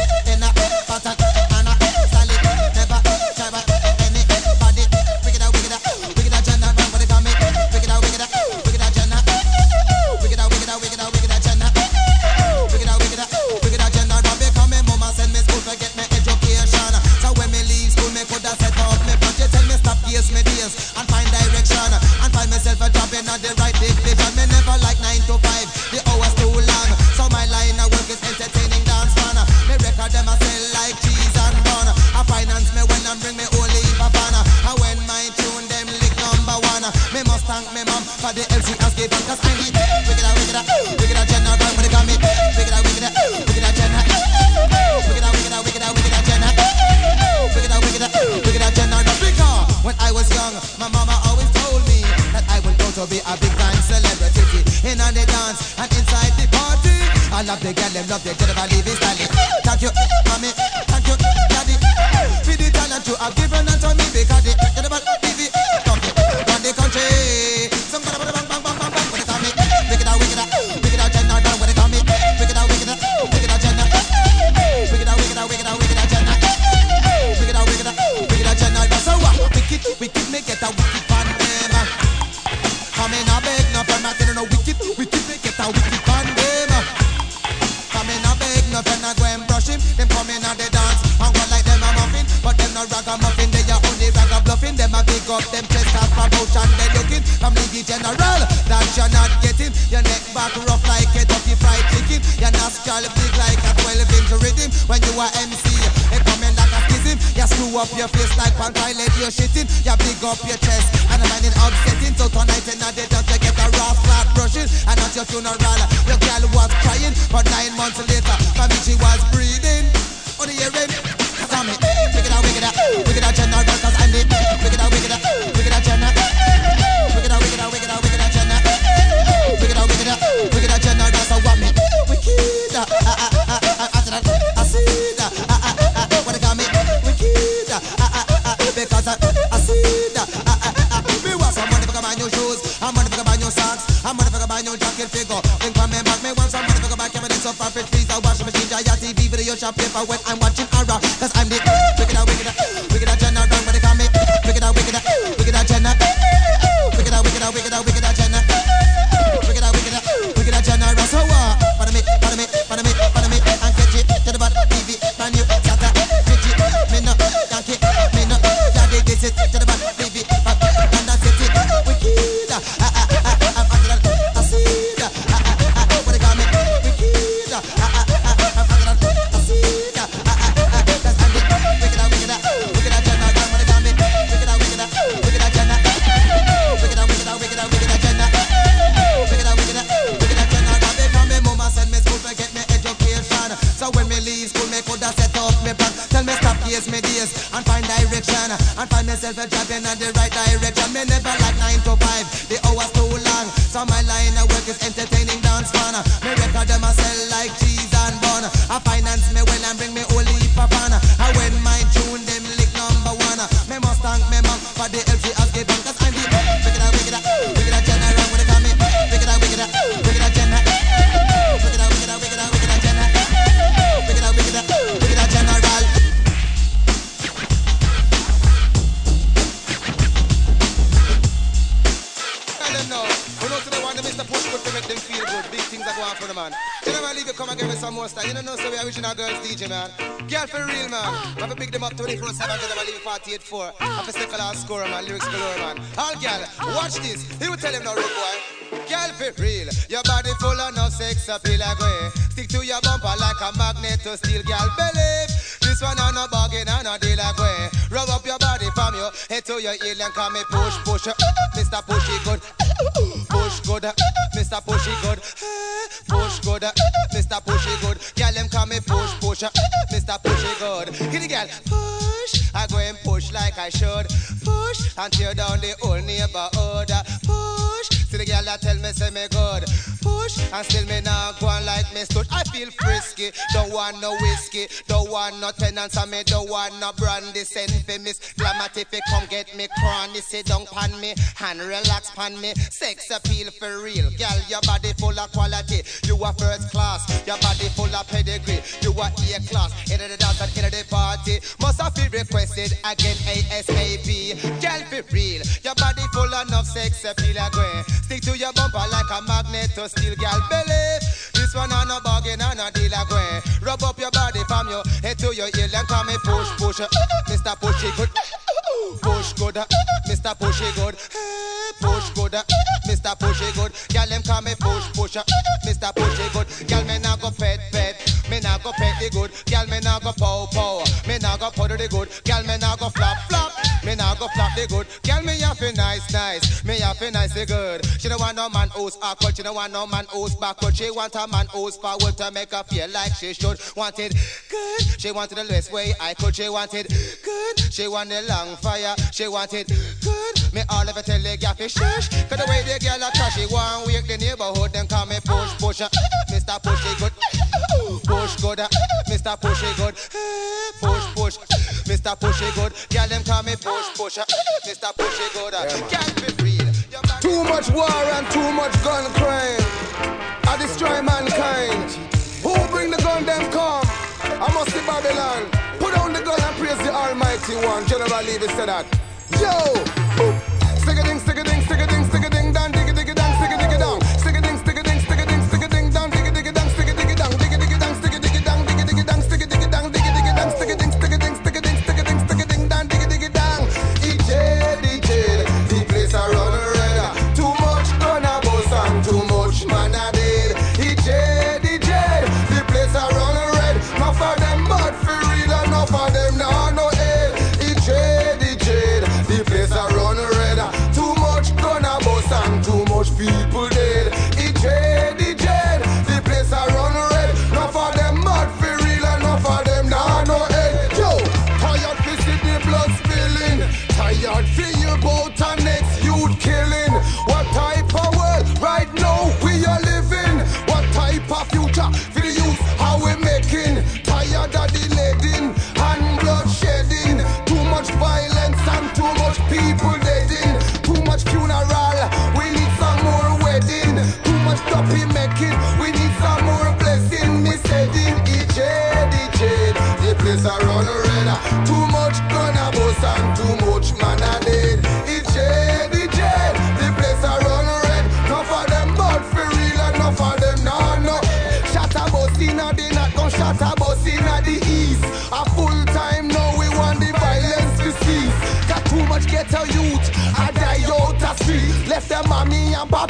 Your and call me push, push, Mr. Pushy good. Push good, Mr. Pushy good. Push good, Mr. Pushy good. Girl, them call me push, push, Mr. Pushy good. Get the girl, push. I go and push like I should. Push and tear down the whole neighborhood. Push. See the girl that tell me say me good. And still me not go like me stood. I feel frisky. Don't want no whiskey. Don't want no tenants and me don't want no brandy. Send for if you come get me cranny. Sit down pan me and relax pan me. Sex appeal for real. Girl, your body full of quality. You are first class. Your body full of pedigree. You are A class. In the dance and in the party. Must have been requested again ASAP. Girl, be real. Your body full of enough sex appeal agree. Stick to your bumper like a magnet to steel, girl. Belly. This one on a bargain and a deal agree. Rub up your body from your head to your heel and call me push, push. Uh, Mr. Pushy good. Push good, uh, Mr. Pushy good. Push good, uh, Mr. Pushy good. Girl, them call me push, push. Mr. Pushy good. Girl, me nah go pet, pet. Me nah go pet the good. Girl, me nah go pow, pow. Me nah go powder the good. Girl, me nah go flop, flop. Go flop the good. Girl, me have a nice, nice. Me have a nice good. She don't want no man who's awkward. She don't want no man who's backward. She want a man who's forward to make her feel like she should. Want it good. She wanted the less way I could. She wanted good. She want the long fire. She wanted good. Me all ever tell the gaffy shush. Cause the way the girl a crash, she want wake the neighborhood. Then call me push, push. Mr. Pushy good. Push good. Uh, Mr. Pushy good. Push, push. Mr. Pushy good. Girl, them call me push, push. Mr. Pushy good. can't be real. Too much war and too much gun crime. I destroy mankind. Who bring the gun, them come. I must be Babylon. Put down the gun and praise the Almighty One. General Levy said that. Yo! Ding, stick a ding, stick a ding, stick a ding,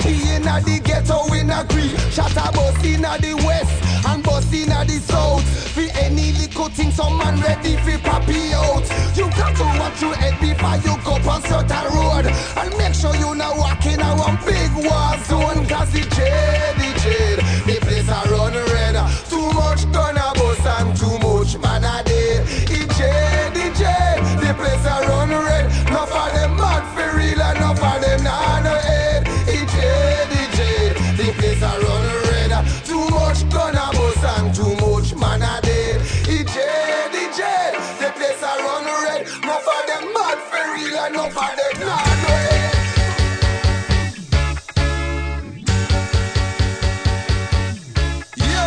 and papi inna the ghetto in a grief. Shot a bus inna the west and bus inna the south. For any little thing, some man ready for papi out. You got to watch your head before you go on certain road. And make sure you not walking around big war zone. Cause jade, and. Yo,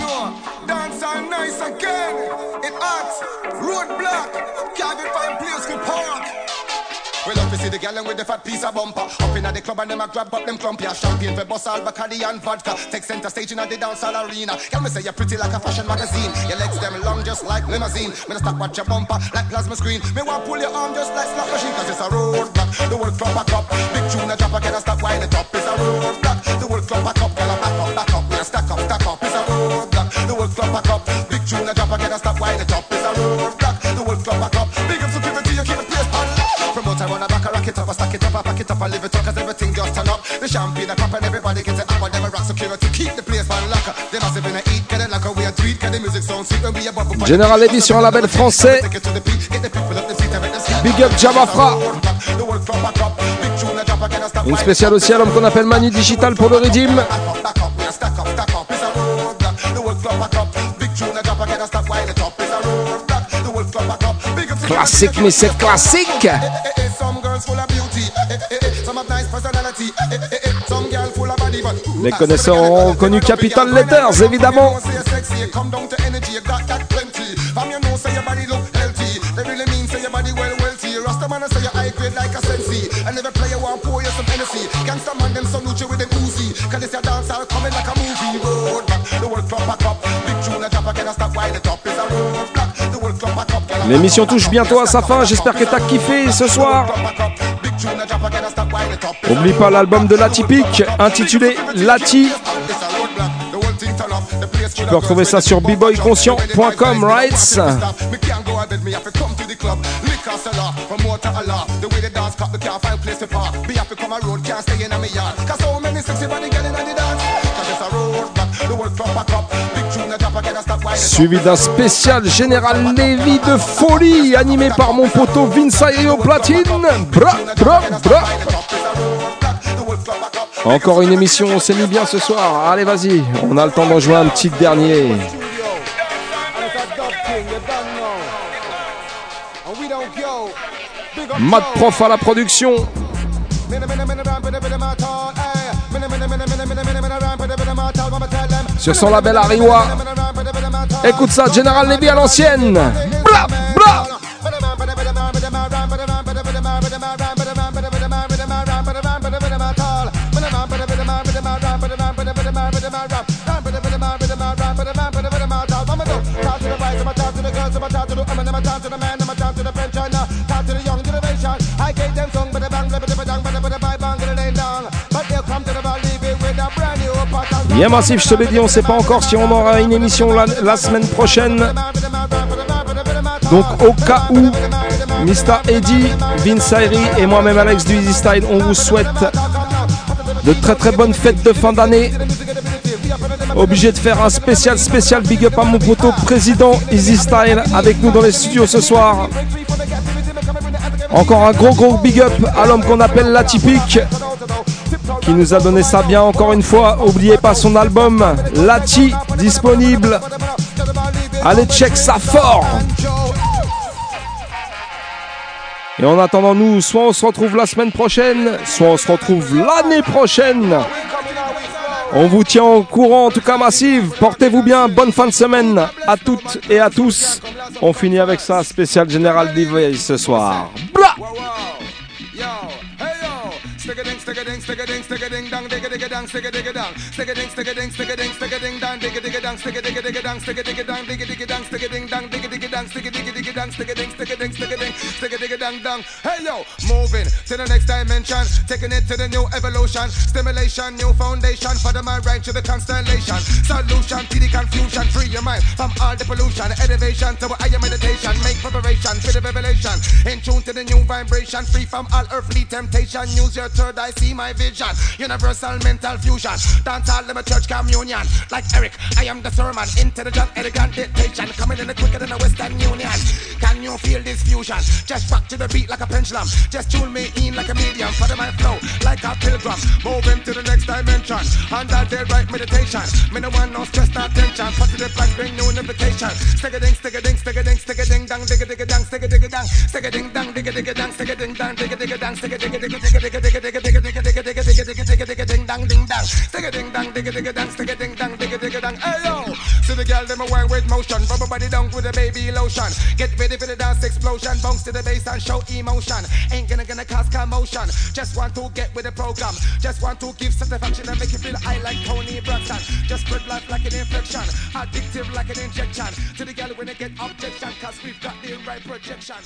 don't. Dance nice again. It hot. Roadblock. Can't be find the gal with the fat piece of bumper. Up in the club and them a grab up them clumpy. A champagne for boss Bacardi and vodka. Take center stage in the dance hall arena. Can me say you're pretty like a fashion magazine. Your legs them long just like limousine. Me stop watch your bumper like plasma screen. Me want pull your arm just like slot machine. Cause it's a roadblock. The world club back up. Big tune a drop again and stop winding it up. It's a roadblock. The world club back up. Girl a back up, back up. A stack up, stack up. It's a roadblock. The world club back up. Big tune a drop again and stop winding it up. It's a roadblock. It up, I pack it up, I live it up, cause everything just turn up. The champagne, the pop, and everybody gets it up, and them a rock security, keep the place on lock. They must have been a eat, get it like a way a tweet, cause the music sound sweet when we a bubble. General Levy sur un label français. Big up Jamafra. Une spéciale aussi à l'homme qu'on appelle Manu Digital pour le Redeem. Classique, mais c'est classique. Les connaisseurs ont connu Capital Letters, évidemment. L'émission touche bientôt à sa fin, j'espère que t'as kiffé ce soir. Oublie pas l'album de Typique intitulé Lati. Tu peux retrouver ça sur bboyconscient.com, rights. Suivi d'un spécial Général Levy de folie animé par mon poteau Vince Platine. Bra, bra, bra. Encore une émission, on s'est mis bien ce soir. Allez, vas-y, on a le temps d'en jouer un petit dernier. Mad Prof à la production. Sur son label Ariwa. Écoute ça, General Levy à l'ancienne. Blah Bien massif, je te l'ai dit, on ne sait pas encore si on aura une émission la, semaine prochaine. Donc au cas où, Mr. Eddy, Vince et moi-même Alex du Easy Style, on vous souhaite de très très bonnes fêtes de fin d'année. Obligé de faire un spécial spécial big up à mon poteau président Easy Style avec nous dans les studios ce soir. Encore un gros gros big up à l'homme qu'on appelle l'atypique qui nous a donné ça bien encore une fois. Oubliez pas son album Lati disponible. Allez check ça fort. Et en attendant nous, soit on se retrouve la semaine prochaine, soit on se retrouve l'année prochaine. On vous tient au courant, en tout cas massive. Portez-vous bien, bonne fin de semaine à toutes et à tous. On finit avec ça, spécial Général Device ce soir. Blah Stick a ding, stick a ding, stick a ding, dang, digga digga dang, stick a digga dang, stick a ding, stick a ding, stick a ding, stick a ding, dang, digga digga dang, stick a digga digga dang, stick a digga dang, digga digga dang, stick a ding, dang, digga digga dang, stick a digga digga dang, stick a ding, stick a ding, stick a ding, stick a digga dang, dang. Hey yo, moving to the next dimension, taking it to the new evolution, stimulation, new foundation for the mind right to the constellation, solution to the confusion, free your mind from all the pollution, elevation to higher meditation, make preparation for the revelation, in tune to the new vibration, free from all earthly temptation, use your third eye, see my vision. Universal mental fusion. Dance all in my church communion. Like Eric, I am the sermon. Intelligent, elegant dictation. Coming in the quicker than the Western Union. Can you feel this fusion? Just rock to the beat like a pendulum. Just tune me in like a medium. Follow my flow like a pilgrim. Moving to the next dimension. Under the right meditation. Me no want no stress, no tension. Positive like bring new invitation. Stick a ding, stick a ding, stick a ding, stick a ding, dang, digga digga dang, stick a digga dang, stick a ding dang, digga digga dang, stick a ding dang, digga digga dang, stick a digga digga digga digga digga digga digga digga digga digga digga digga digga digga digga ding dang. ding dang. Stick a ding dang, dig a dig a dang, stick a ding dang, dig a dig a dang. Hey yo, see the girl them a wine with motion, rub her body down with a baby lotion. Get ready for the dance explosion, bounce to the bass and show emotion. Ain't gonna gonna cause commotion. Just want to get with the program. Just want to give satisfaction and make you feel high like Tony Braxton. Just spread life like an infection, addictive like an injection. To the girl when they get objection, cause we've got the right projection.